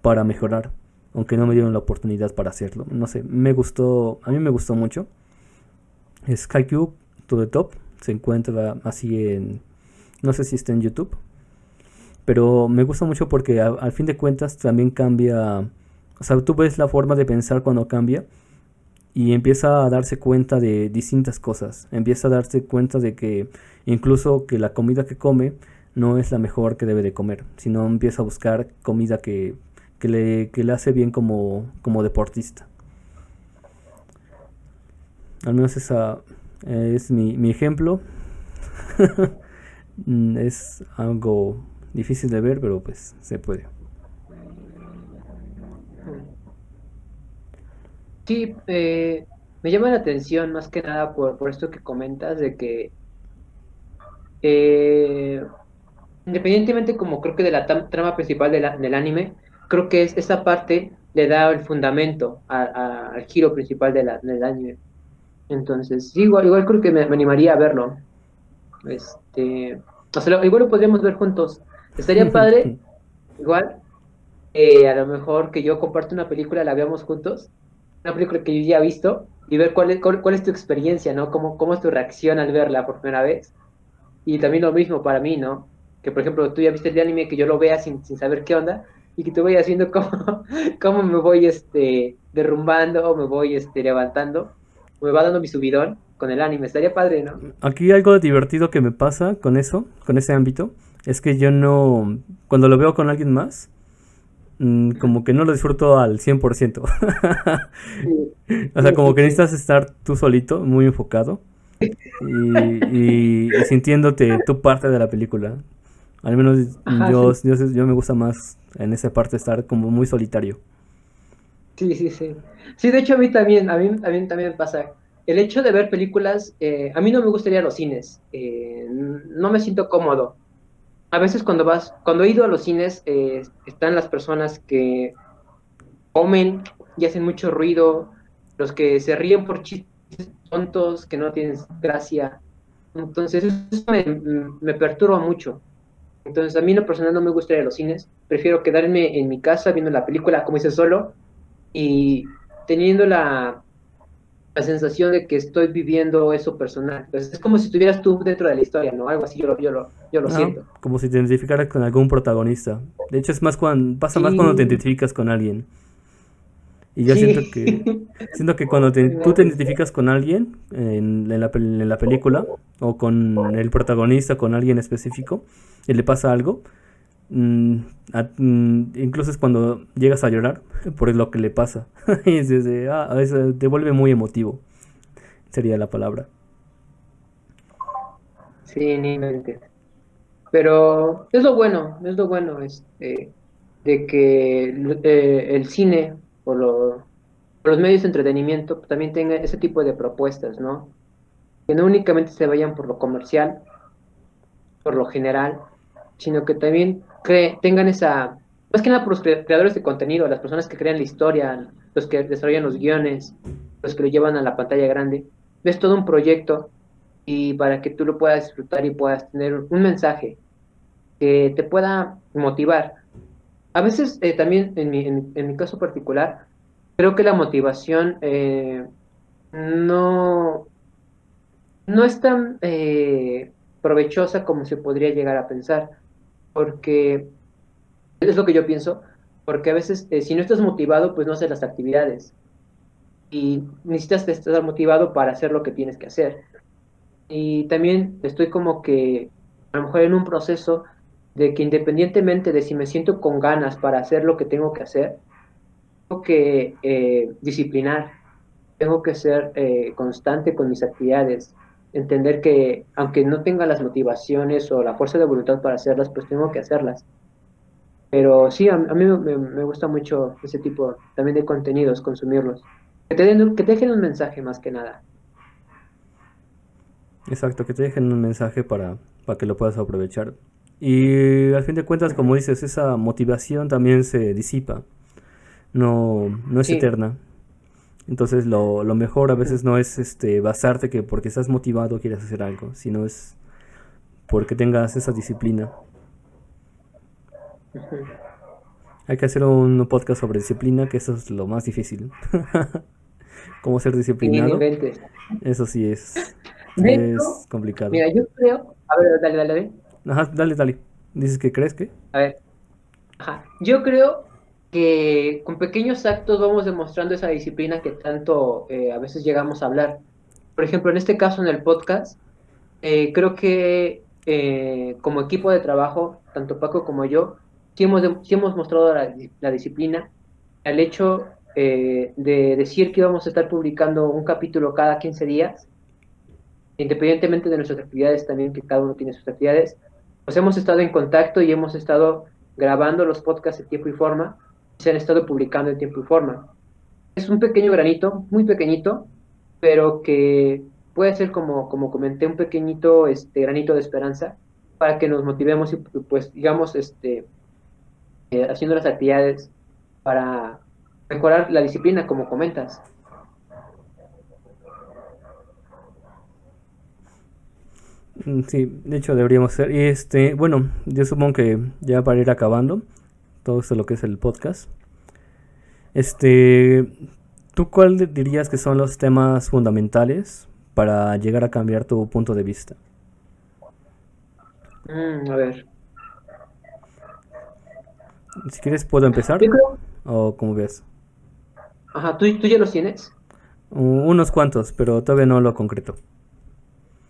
para mejorar? Aunque no me dieron la oportunidad para hacerlo. No sé, me gustó, a mí me gustó mucho. Skycube to the top se encuentra así en, no sé si está en YouTube. Pero me gusta mucho porque al fin de cuentas también cambia o sea, tú ves la forma de pensar cuando cambia y empieza a darse cuenta de distintas cosas. Empieza a darse cuenta de que incluso que la comida que come no es la mejor que debe de comer, sino empieza a buscar comida que, le, le hace bien como, como deportista. Al menos esa es mi, mi ejemplo. Mm, es algo difícil de ver, pero pues se puede. Sí, eh, me llama la atención más que nada por, por esto que comentas de que eh, independientemente como creo que de la trama principal del anime, creo que es, esa parte le da el fundamento al giro principal de del anime. Entonces, igual, igual creo que me, animaría a verlo. Este, O sea, igual lo podríamos ver juntos. Estaría padre, igual, eh, a lo mejor que yo comparte una película, la veamos juntos, una película que yo ya he visto, y ver cuál es, cuál, es tu experiencia, ¿no? Cómo, ¿Cómo es tu reacción al verla por primera vez? Y también lo mismo para mí, ¿no? Que por ejemplo tú ya viste el anime, que yo lo vea sin, sin saber qué onda, y que te vayas viendo cómo, cómo me voy este, derrumbando o me voy este, levantando, me va dando mi subidón con el anime, estaría padre, ¿no? Aquí algo divertido que me pasa con eso, con ese ámbito, es que yo no, cuando lo veo con alguien más, mm, como que no lo disfruto al 100%. o sea, como que necesitas estar tú solito, muy enfocado, y, sintiéndote tu parte de la película. Al menos yo, yo, me gusta más en esa parte estar como muy solitario. Sí, sí, sí. Sí, de hecho a mí también, a mí, a también me pasa. El hecho de ver películas, eh, a mí no me gustaría los cines. Eh, no me siento cómodo. A veces cuando vas, cuando he ido a los cines, eh, están las personas que comen y hacen mucho ruido, los que se ríen por chistes tontos, que no tienen gracia. Entonces eso me, perturba mucho. Entonces, a mí en lo personal no me gusta ir a los cines. Prefiero quedarme en mi casa viendo la película, como hice solo, y teniendo la, la sensación de que estoy viviendo eso personal. Entonces, es como si estuvieras tú dentro de la historia, ¿no? Algo así yo lo, yo lo, yo lo siento. Como si te identificaras con algún protagonista. De hecho, es más cuando, pasa más cuando te identificas con alguien. Y yo siento que siento que cuando tú te identificas con alguien en, la, en, la, película o con el protagonista, con alguien específico, y le pasa algo, mm, mm, incluso es cuando llegas a llorar por lo que le pasa. y ah, a veces te vuelve muy emotivo, sería la palabra. Sí, ni mente. Pero es lo bueno, es lo bueno este, de que eh, el cine o, los medios de entretenimiento también tengan ese tipo de propuestas, ¿no? Que no únicamente se vayan por lo comercial, por lo general, sino que también tengan esa, más que nada por los creadores de contenido, las personas que crean la historia, los que desarrollan los guiones, los que lo llevan a la pantalla grande, ves todo un proyecto y para que tú lo puedas disfrutar y puedas tener un mensaje que te pueda motivar. A veces eh, también, en mi, en, mi, caso particular, creo que la motivación eh, no, no es tan eh, provechosa como se podría llegar a pensar, porque es lo que yo pienso, porque a veces si no estás motivado, pues no haces las actividades y necesitas estar motivado para hacer lo que tienes que hacer. Y también estoy como que a lo mejor en un proceso de que independientemente de si me siento con ganas para hacer lo que tengo que hacer, tengo que eh, disciplinar, tengo que ser eh, constante con mis actividades, entender que aunque no tenga las motivaciones o la fuerza de voluntad para hacerlas, pues tengo que hacerlas. Pero sí, a, mí me, gusta mucho ese tipo también de contenidos, consumirlos. Que te, den, que te dejen un mensaje más que nada. Exacto, que te dejen un mensaje para, para que lo puedas aprovechar. Y al fin de cuentas, como dices, esa motivación también se disipa. No, no es eterna. Entonces lo, lo, mejor a veces no es este basarte que porque estás motivado quieres hacer algo, sino es porque tengas esa disciplina. Hay que hacer un podcast sobre disciplina, que eso es lo más difícil. ¿Cómo ser disciplinado? Eso sí es, es complicado. Mira, yo creo... A ver, dale, dale, dale. Ajá, dale, dale. ¿Dices que crees que? A ver. Ajá. Yo creo que con pequeños actos vamos demostrando esa disciplina que tanto eh, a veces llegamos a hablar. Por ejemplo, en este caso en el podcast, eh, creo que eh, como equipo de trabajo, tanto Paco como yo, sí hemos, hemos mostrado la, disciplina, el hecho de decir que íbamos a estar publicando un capítulo cada 15 días, independientemente de nuestras actividades también, que cada uno tiene sus actividades, pues hemos estado en contacto y hemos estado grabando los podcasts en tiempo y forma, se han estado publicando en tiempo y forma. Es un pequeño granito, muy pequeñito, pero que puede ser como, como comenté, un pequeñito este, granito de esperanza para que nos motivemos y pues digamos este, eh, haciendo las actividades para mejorar la disciplina, como comentas. Mm, Sí, de hecho deberíamos hacer. Y este, bueno, yo supongo que ya para ir acabando todo esto lo que es el podcast. Este, ¿tú cuál di- dirías que son los temas fundamentales para llegar a cambiar tu punto de vista? Mm, a ver. Si quieres puedo empezar creo. o como ves. Ajá, ¿tú, tú ya los tienes? Unos cuantos, pero todavía no lo concreto.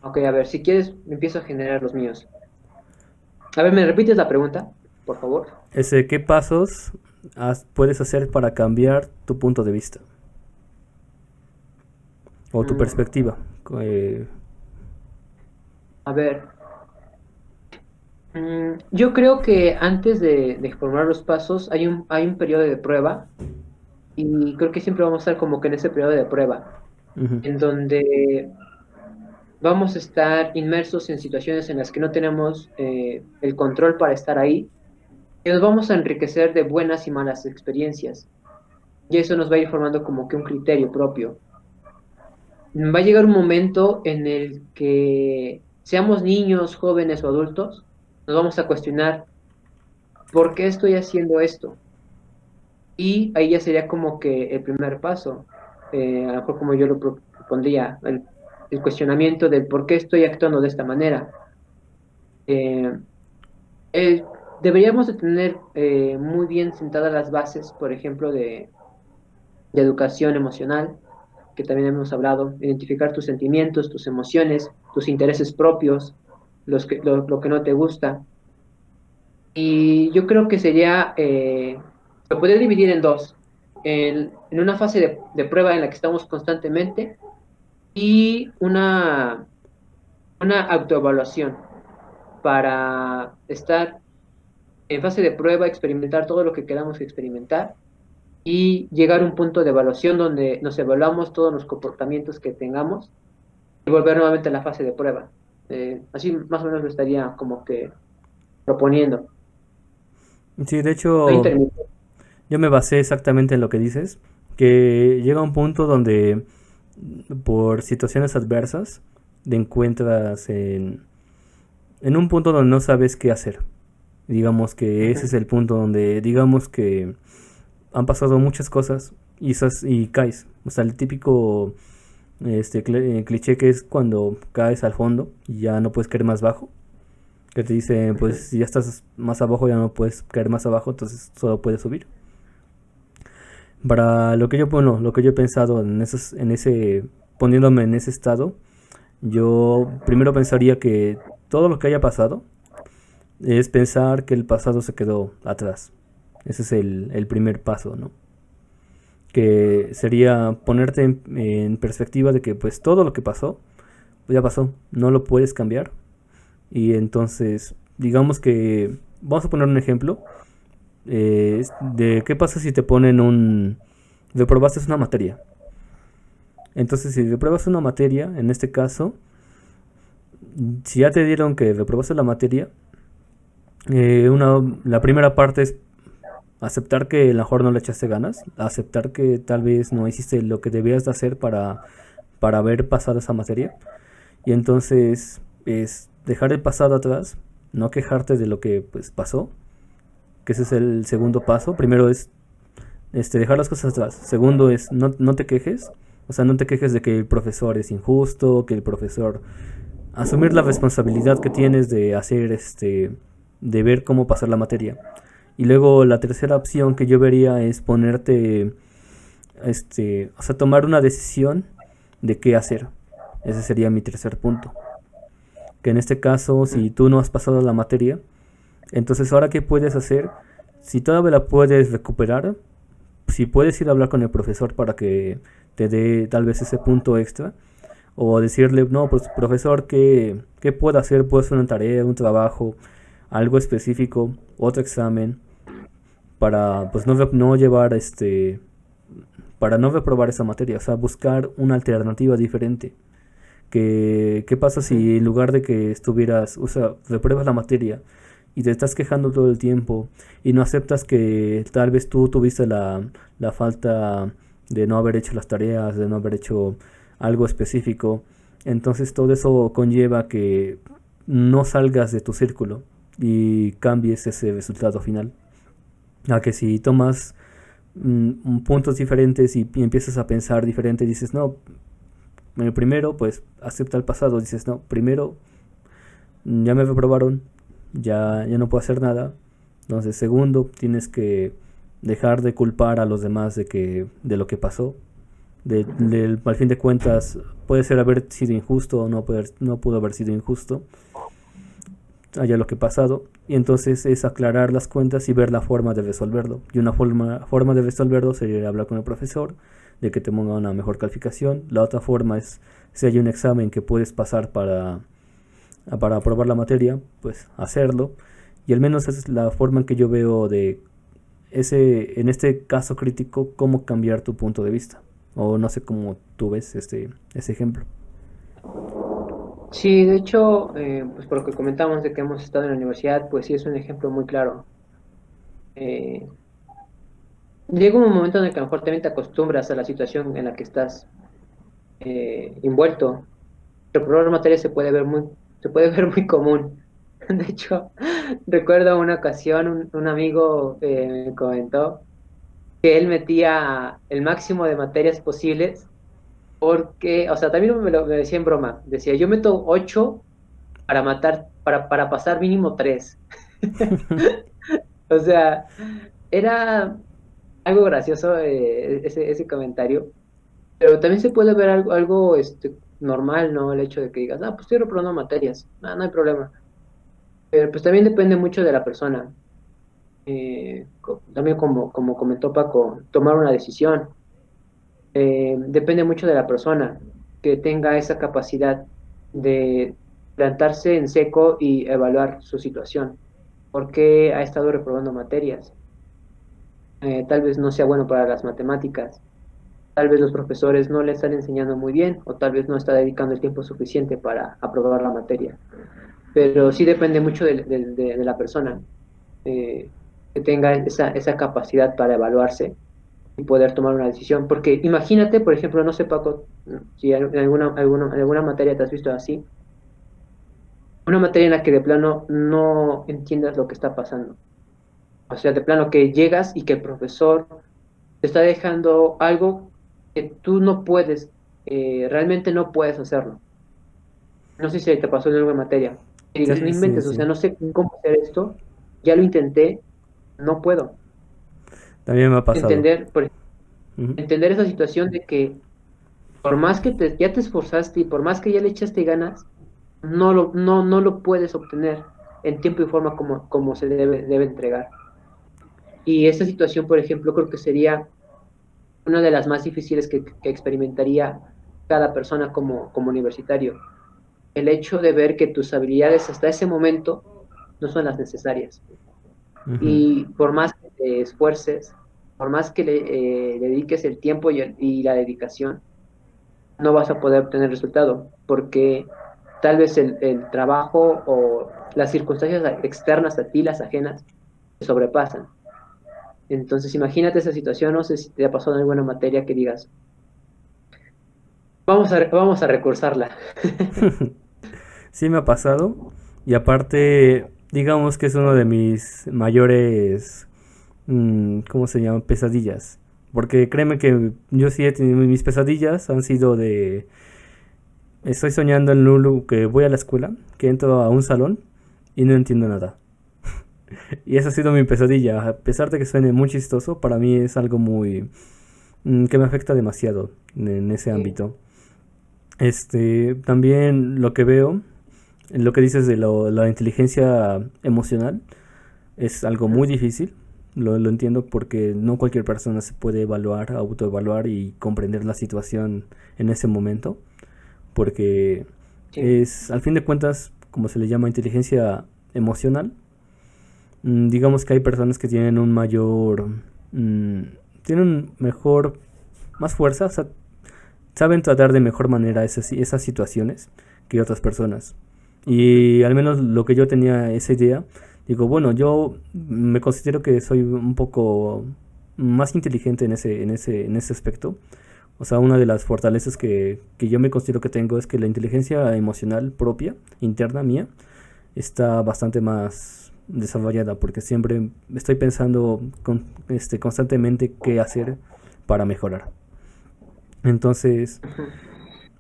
Ok, a ver, si quieres, empiezo a generar los míos. A ver, ¿me repites la pregunta, por favor? Ese, ¿qué pasos has- puedes hacer para cambiar tu punto de vista? O tu Mm. perspectiva. Eh, A ver. Mm, yo creo que antes de, de formar los pasos hay un, hay un periodo de prueba y creo que siempre vamos a estar como que en ese periodo de prueba, en donde vamos a estar inmersos en situaciones en las que no tenemos eh, el control para estar ahí y nos vamos a enriquecer de buenas y malas experiencias. Y eso nos va a ir formando como que un criterio propio. Va a llegar un momento en el que seamos niños, jóvenes o adultos, nos vamos a cuestionar ¿por qué estoy haciendo esto? Y ahí ya sería como que el primer paso, eh, a lo mejor como yo lo pro- propondría, el, el cuestionamiento del por qué estoy actuando de esta manera. Eh, eh, deberíamos de tener eh, muy bien sentadas las bases, por ejemplo, de, de educación emocional, que también hemos hablado, identificar tus sentimientos, tus emociones, tus intereses propios, los que, lo, que no te gusta. Y yo creo que sería, eh, lo podría dividir en dos, en, en una fase de, de prueba en la que estamos constantemente y una, una autoevaluación para estar en fase de prueba, experimentar todo lo que queramos experimentar y llegar a un punto de evaluación donde nos evaluamos todos los comportamientos que tengamos y volver nuevamente a la fase de prueba. Eh, así más o menos lo estaría como que proponiendo. Sí, de hecho, yo me basé exactamente en lo que dices, que llega un punto donde por situaciones adversas te encuentras en, en un punto donde no sabes qué hacer. Digamos que ese es el punto donde, digamos que han pasado muchas cosas y, esas- y caes. O sea, el típico este, cl- eh, cliché que es cuando caes al fondo y ya no puedes caer más bajo. Que te dice, pues si ya estás más abajo ya no puedes caer más abajo, entonces solo puedes subir. Para lo que yo, bueno, lo que yo he pensado en esos, en ese, poniéndome en ese estado, yo primero pensaría que todo lo que haya pasado es pensar que el pasado se quedó atrás. Ese es el, el primer paso, ¿no? Que sería ponerte en, perspectiva de que pues todo lo que pasó, ya pasó, no lo puedes cambiar. Y entonces, digamos que, vamos a poner un ejemplo eh, de qué pasa si te ponen un, reprobaste una materia. Entonces, si repruebas una materia, en este caso, si ya te dieron que reprobaste la materia, eh, una, la primera parte es aceptar que a lo mejor no le echaste ganas, aceptar que tal vez no hiciste lo que debías de hacer para, para haber pasado esa materia. Y entonces es dejar el pasado atrás, no quejarte de lo que pues pasó, que ese es el segundo paso. Primero es este, dejar las cosas atrás. Segundo es no, no te quejes, o sea, no te quejes de que el profesor es injusto, que el profesor asumir la responsabilidad que tienes de hacer este de ver cómo pasar la materia. Y luego la tercera opción que yo vería es ponerte este, o sea, tomar una decisión de qué hacer. Ese sería mi tercer punto. Que en este caso, si tú no has pasado la materia, entonces ahora qué puedes hacer? Si todavía la puedes recuperar, si puedes ir a hablar con el profesor para que te dé tal vez ese punto extra, o decirle, no, pues profesor, ¿qué, qué puedo hacer? ¿Puedo hacer una tarea, un trabajo, algo específico, otro examen, para pues no, no llevar este, para no reprobar esa materia, o sea, buscar una alternativa diferente. Que, ¿Qué pasa si en lugar de que estuvieras, o sea, repruebas la materia y te estás quejando todo el tiempo y no aceptas que tal vez tú tuviste la, la falta de no haber hecho las tareas, de no haber hecho algo específico Entonces todo eso conlleva que no salgas de tu círculo y cambies ese resultado final. A que si tomas mm, puntos diferentes y, empiezas a pensar diferente, dices, no, primero, pues acepta el pasado, dices, no, primero ya me reprobaron, ya, ya no puedo hacer nada. Entonces, segundo, tienes que dejar de culpar a los demás de que de lo que pasó. De, al fin de cuentas, puede ser haber sido injusto o no, poder, no pudo haber sido injusto. Haya lo que pasado. Y entonces es aclarar las cuentas y ver la forma de resolverlo. Y una forma, forma de resolverlo sería hablar con el profesor, de que te ponga una mejor calificación. La otra forma es si hay un examen que puedes pasar para, para aprobar la materia, pues hacerlo. Y al menos es la forma en que yo veo de ese, en este caso crítico, cómo cambiar tu punto de vista. O no sé cómo tú ves este, ese ejemplo. Sí, de hecho, eh, pues por lo que comentamos de que hemos estado en la universidad, pues sí es un ejemplo muy claro. Eh, llega un momento en el que a lo mejor también te acostumbras a la situación en la que estás eh, envuelto. Reprobar materia se puede ver muy, se puede ver muy común. De hecho, recuerdo una ocasión, un, amigo eh, me comentó que él metía el máximo de materias posibles porque, o sea, también me lo decía en broma, decía, yo meto 8 para matar, para, para pasar mínimo 3. o sea, era algo gracioso eh, ese, ese comentario, pero también se puede ver algo, algo este, normal, ¿no? El hecho de que digas, ah, pues estoy reprobando materias, no, no hay problema. Pero pues también depende mucho de la persona. Eh, también como, como comentó Paco, tomar una decisión. Eh, depende mucho de la persona que tenga esa capacidad de plantarse en seco y evaluar su situación. porque ha estado reprobando materias? Eh, tal vez no sea bueno para las matemáticas, tal vez los profesores no le están enseñando muy bien o tal vez no está dedicando el tiempo suficiente para aprobar la materia. Pero sí depende mucho de, la persona eh, que tenga esa, esa capacidad para evaluarse y poder tomar una decisión. Porque imagínate, por ejemplo, no sé Paco, si en alguna, alguna, en alguna materia te has visto así, una materia en la que de plano no entiendas lo que está pasando o sea, de plano que llegas y que el profesor te está dejando algo que tú no puedes, eh, realmente no puedes hacerlo. No sé si te pasó en alguna materia. Y digas, no inventes, o sea, no sé cómo hacer esto, ya lo intenté, no puedo. También me ha pasado. Entender, entender esa situación de que por más que te, ya te esforzaste y por más que ya le echaste ganas, no lo, no, no lo puedes obtener en tiempo y forma como, como se debe, debe entregar. Y esta situación, por ejemplo, creo que sería una de las más difíciles que, experimentaría cada persona como, como universitario. El hecho de ver que tus habilidades hasta ese momento no son las necesarias. Y por más que te esfuerces, por más que le eh, dediques el tiempo y, y, la dedicación, no vas a poder obtener resultado, porque tal vez el, el trabajo o las circunstancias externas a ti, las ajenas, te sobrepasan. Entonces, imagínate esa situación, no sé si te ha pasado en alguna materia que digas, vamos a, vamos a recursarla. sí me ha pasado, y aparte, digamos que es uno de mis mayores, mm, ¿cómo se llaman? Pesadillas. Porque créeme que yo sí he tenido mis pesadillas, han sido de... Estoy soñando en Lulu que voy a la escuela, que entro a un salón y no entiendo nada. y esa ha sido mi pesadilla. A pesar de que suene muy chistoso, para mí es algo muy... Mm, que me afecta demasiado en ese ámbito. Este, también lo que veo, lo que dices de la inteligencia emocional, es algo muy difícil. Lo, entiendo porque no cualquier persona se puede evaluar, autoevaluar y comprender la situación en ese momento. Porque es, al fin de cuentas, como se le llama inteligencia emocional, Mm, digamos que hay personas que tienen un mayor, mm, tienen mejor, más fuerza, saben tratar de mejor manera esas, esas situaciones que otras personas. Y al menos lo que yo tenía esa idea, digo, bueno, yo me considero que soy un poco más inteligente en ese, en ese, en ese aspecto, O sea, una de las fortalezas que, que yo me considero que tengo es que la inteligencia emocional propia, interna mía, está bastante más desarrollada porque siempre estoy pensando con, este, constantemente qué hacer para mejorar. Entonces,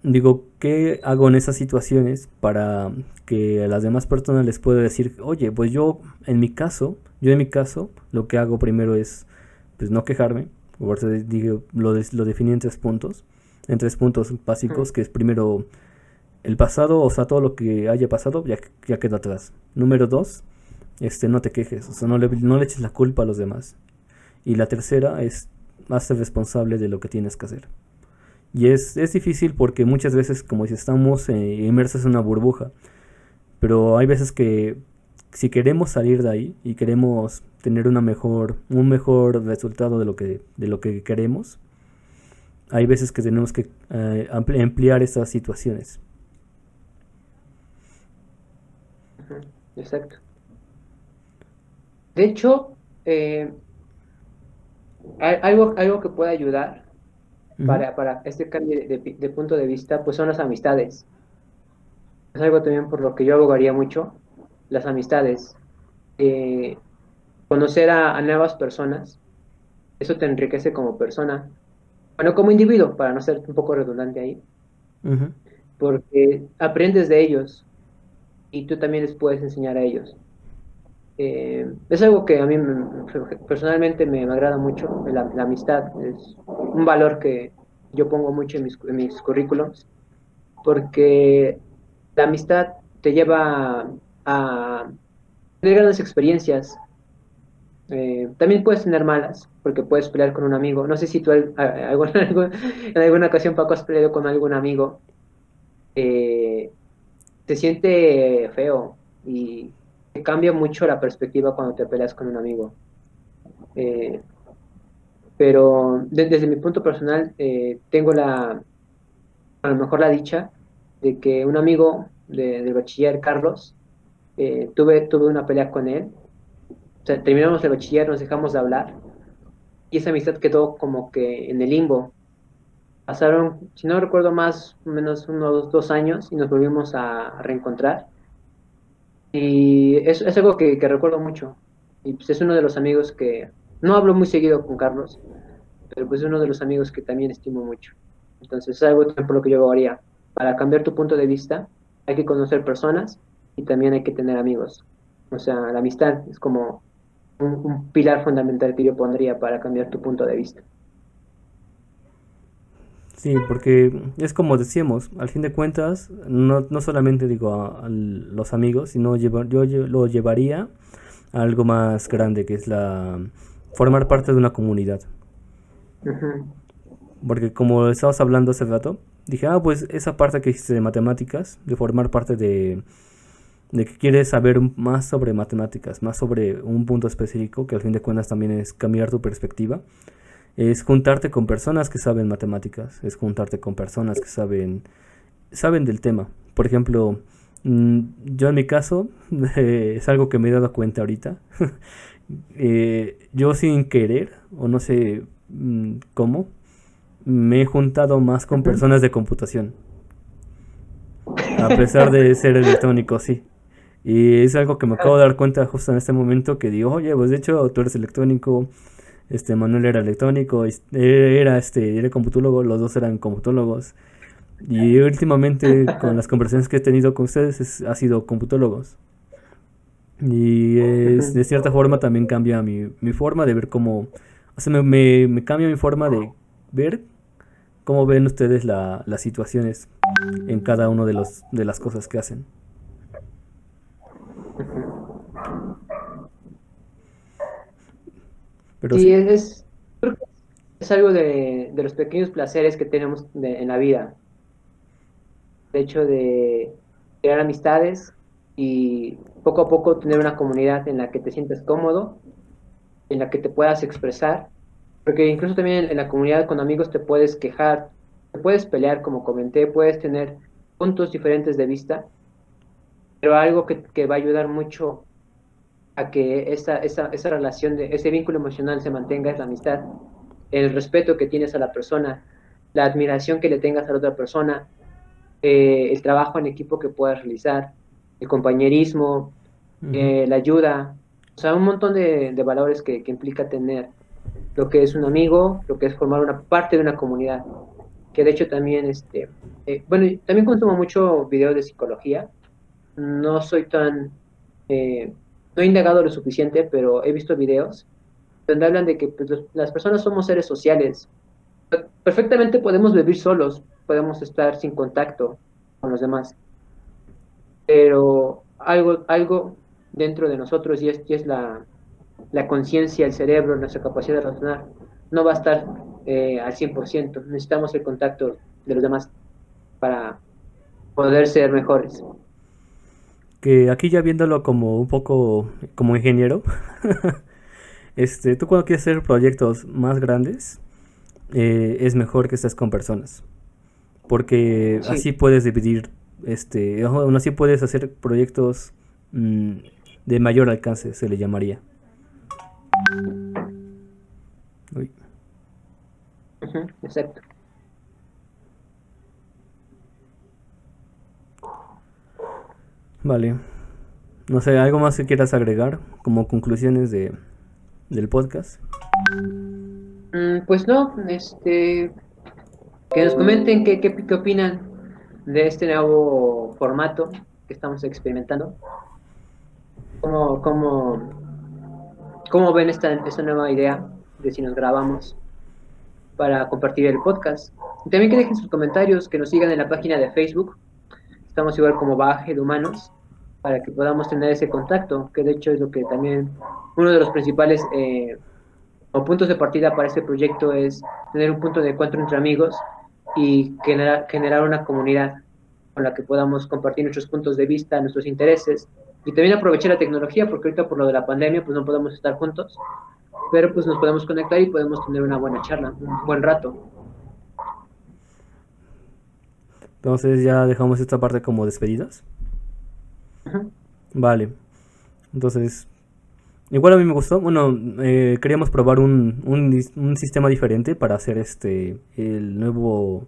digo, ¿qué hago en esas situaciones para que a las demás personas les pueda decir, oye, pues yo en mi caso, yo en mi caso, lo que hago primero es, pues no quejarme, digo, lo, lo definí en tres puntos, en tres puntos básicos, que es primero el pasado, o sea, todo lo que haya pasado ya, ya quedó atrás. Número dos, este, no te quejes, o sea, no le, no le eches la culpa a los demás. Y la tercera es, hazte responsable de lo que tienes que hacer. Y es, es difícil porque muchas veces, como si estamos eh, inmersos en una burbuja, pero hay veces que si queremos salir de ahí y queremos tener una mejor, un mejor resultado de lo que, de lo que queremos, hay veces que tenemos que eh, ampliar estas situaciones. Exacto. De hecho, eh, algo, algo que puede ayudar para, para este cambio de, punto de vista, pues son las amistades. Es algo también por lo que yo abogaría mucho, las amistades. Eh, conocer a, nuevas personas, eso te enriquece como persona, bueno, como individuo, para no ser un poco redundante ahí, porque aprendes de ellos y tú también les puedes enseñar a ellos. Eh, es algo que a mí personalmente me, agrada mucho, la, amistad es un valor que yo pongo mucho en mis, en mis currículums, porque la amistad te lleva a tener grandes experiencias. Eh, también puedes tener malas, porque puedes pelear con un amigo. No sé si tú en alguna ocasión, Paco, has peleado con algún amigo. Eh, te siente feo y cambia mucho la perspectiva cuando te peleas con un amigo. Eh, pero desde mi punto personal, tengo la, a lo mejor la dicha de que un amigo de, del bachiller, Carlos, eh, tuve, tuve una pelea con él. O sea, terminamos el bachiller, nos dejamos de hablar. Y esa amistad quedó como que en el limbo. Pasaron, si no recuerdo más o menos unos dos años y nos volvimos a, reencontrar. Y es, es algo que, que, recuerdo mucho. Y pues es uno de los amigos que, no hablo muy seguido con Carlos, pero pues es uno de los amigos que también estimo mucho. Entonces es algo por lo que yo haría. Para cambiar tu punto de vista, hay que conocer personas y también hay que tener amigos. O sea, la amistad es como un, pilar fundamental que yo pondría para cambiar tu punto de vista. Sí, porque es como decíamos, al fin de cuentas, no, no solamente digo a, los amigos, sino yo, yo lo llevaría a algo más grande, que es la formar parte de una comunidad. Porque como estabas hablando hace rato, dije, ah, pues esa parte que hiciste de matemáticas, de formar parte de, de que quieres saber más sobre matemáticas, más sobre un punto específico, que al fin de cuentas también es cambiar tu perspectiva, es juntarte con personas que saben matemáticas, es juntarte con personas que saben, saben del tema. Por ejemplo, mm, yo en mi caso, es algo que me he dado cuenta ahorita, eh, yo sin querer, o no sé mm, cómo, me he juntado más con personas de computación. A pesar de ser electrónico, sí. Y es algo que me acabo de dar cuenta justo en este momento que digo, oye, pues de hecho tú eres electrónico, este Manuel era electrónico, era este, era computólogo, los dos eran computólogos. Y últimamente con las conversaciones que he tenido con ustedes ha sido computólogos. Y es, de cierta forma también cambia mi, mi forma de ver cómo, o sea, me, me, me cambia mi forma de ver cómo ven ustedes la, las situaciones en cada uno de, los, de las cosas que hacen. Pero sí, Es, es algo de, los pequeños placeres que tenemos en la vida. De hecho, de crear amistades y poco a poco tener una comunidad en la que te sientas cómodo, en la que te puedas expresar, porque incluso también en la comunidad con amigos te puedes quejar, te puedes pelear, como comenté, puedes tener puntos diferentes de vista, pero algo que, que va a ayudar mucho a que esa, esa, esa relación, de, ese vínculo emocional se mantenga es la amistad, el respeto que tienes a la persona la admiración que le tengas a la otra persona, eh, el trabajo en equipo que puedas realizar, el compañerismo, eh, la ayuda, o sea, un montón de, valores que, implica tener lo que es un amigo, lo que es formar una parte de una comunidad, que de hecho también, este, eh, bueno, también consumo mucho videos de psicología, no soy tan, no he indagado lo suficiente, pero he visto videos donde hablan de que pues, las personas somos seres sociales, perfectamente podemos vivir solos, podemos estar sin contacto con los demás, pero algo, algo dentro de nosotros y es, la conciencia, el cerebro, nuestra capacidad de razonar, no va a estar eh, al 100%, necesitamos el contacto de los demás para poder ser mejores. Que aquí ya viéndolo como un poco como ingeniero, este, tú cuando quieres hacer proyectos más grandes, eh, es mejor que estés con personas. Porque así puedes dividir, este, aún así puedes hacer proyectos mm, de mayor alcance, se le llamaría. exacto. Vale. No sé, ¿algo más que quieras agregar como conclusiones de, del podcast? Mm, pues no, este, que nos comenten qué, qué, qué, opinan de este nuevo formato que estamos experimentando. ¿Cómo, cómo, cómo ven esta, esta nueva idea de si nos grabamos para compartir el podcast? también que dejen sus comentarios, que nos sigan en la página de Facebook. Estamos igual como Baje de Humanos para que podamos tener ese contacto, que de hecho es lo que también uno de los principales eh, puntos de partida para este proyecto es tener un punto de encuentro entre amigos y generar, generar una comunidad con la que podamos compartir nuestros puntos de vista, nuestros intereses y también aprovechar la tecnología porque ahorita por lo de la pandemia pues no podemos estar juntos, pero pues nos podemos conectar y podemos tener una buena charla, un buen rato. Entonces ya dejamos esta parte como despedidas. Vale. Entonces, Igual a mí me gustó. Bueno, eh, queríamos probar un, un, sistema diferente para hacer este el nuevo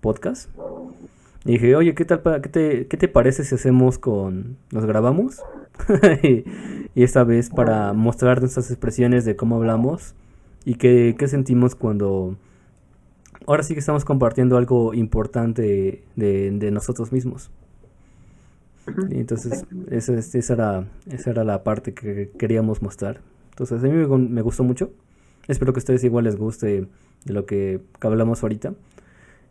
podcast. Y dije, oye, ¿qué tal? qué, te, ¿Qué te parece si hacemos con... nos grabamos? y, esta vez para mostrar nuestras expresiones de cómo hablamos y qué, qué sentimos cuando... Ahora sí que estamos compartiendo algo importante de, de nosotros mismos. entonces, esa, esa, era, esa era la parte que queríamos mostrar. Entonces, a mí me, gustó mucho. Espero que a ustedes igual les guste de lo que, hablamos ahorita.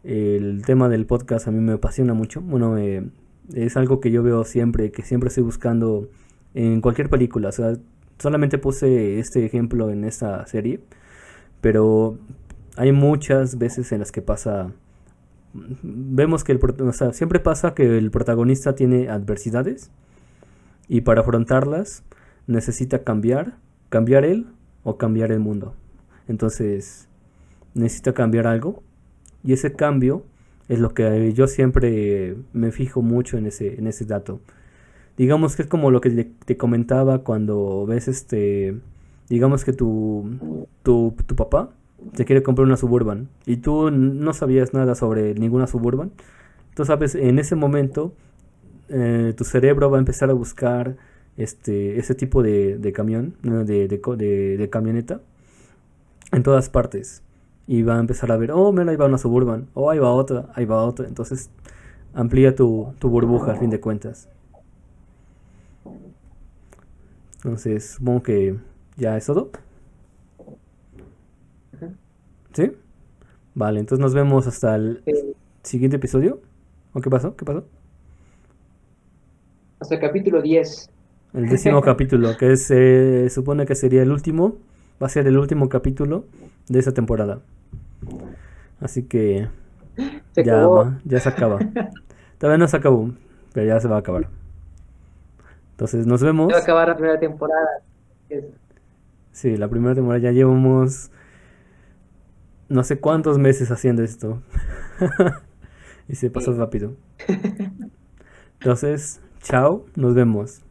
El tema del podcast a mí me apasiona mucho. Bueno, es algo que yo veo siempre, que siempre estoy buscando en cualquier película. O sea, solamente puse este ejemplo en esta serie. Pero hay muchas veces en las que pasa vemos que el, siempre pasa que el protagonista tiene adversidades y para afrontarlas necesita cambiar, cambiar él o cambiar el mundo. Entonces necesita cambiar algo y ese cambio es lo que yo siempre me fijo mucho en ese, en ese dato. Digamos que es como lo que te comentaba cuando ves este, digamos que tu, tu, tu papá se quiere comprar una Suburban y tú no sabías nada sobre ninguna Suburban, tú sabes, en ese momento eh, tu cerebro va a empezar a buscar este ese tipo de, de camión, de, de, camioneta, en todas partes. Y va a empezar a ver, oh, mira, ahí va una Suburban, oh, ahí va otra, ahí va otra. Entonces amplía tu, tu burbuja al fin de cuentas. Entonces, supongo que ya es todo. ¿Sí? Vale, entonces nos vemos hasta el siguiente episodio. ¿O qué pasó? ¿Qué pasó? Hasta el capítulo 10. El décimo capítulo, que se supone que sería el último. Va a ser el último capítulo de esa temporada. Así que ya, ya se acaba. Todavía no se acabó, pero ya se va a acabar. Entonces nos vemos. Se va a acabar la primera temporada. Sí, la primera temporada ya llevamos no sé cuántos meses haciendo esto. y se pasó rápido. Entonces, chao, nos vemos.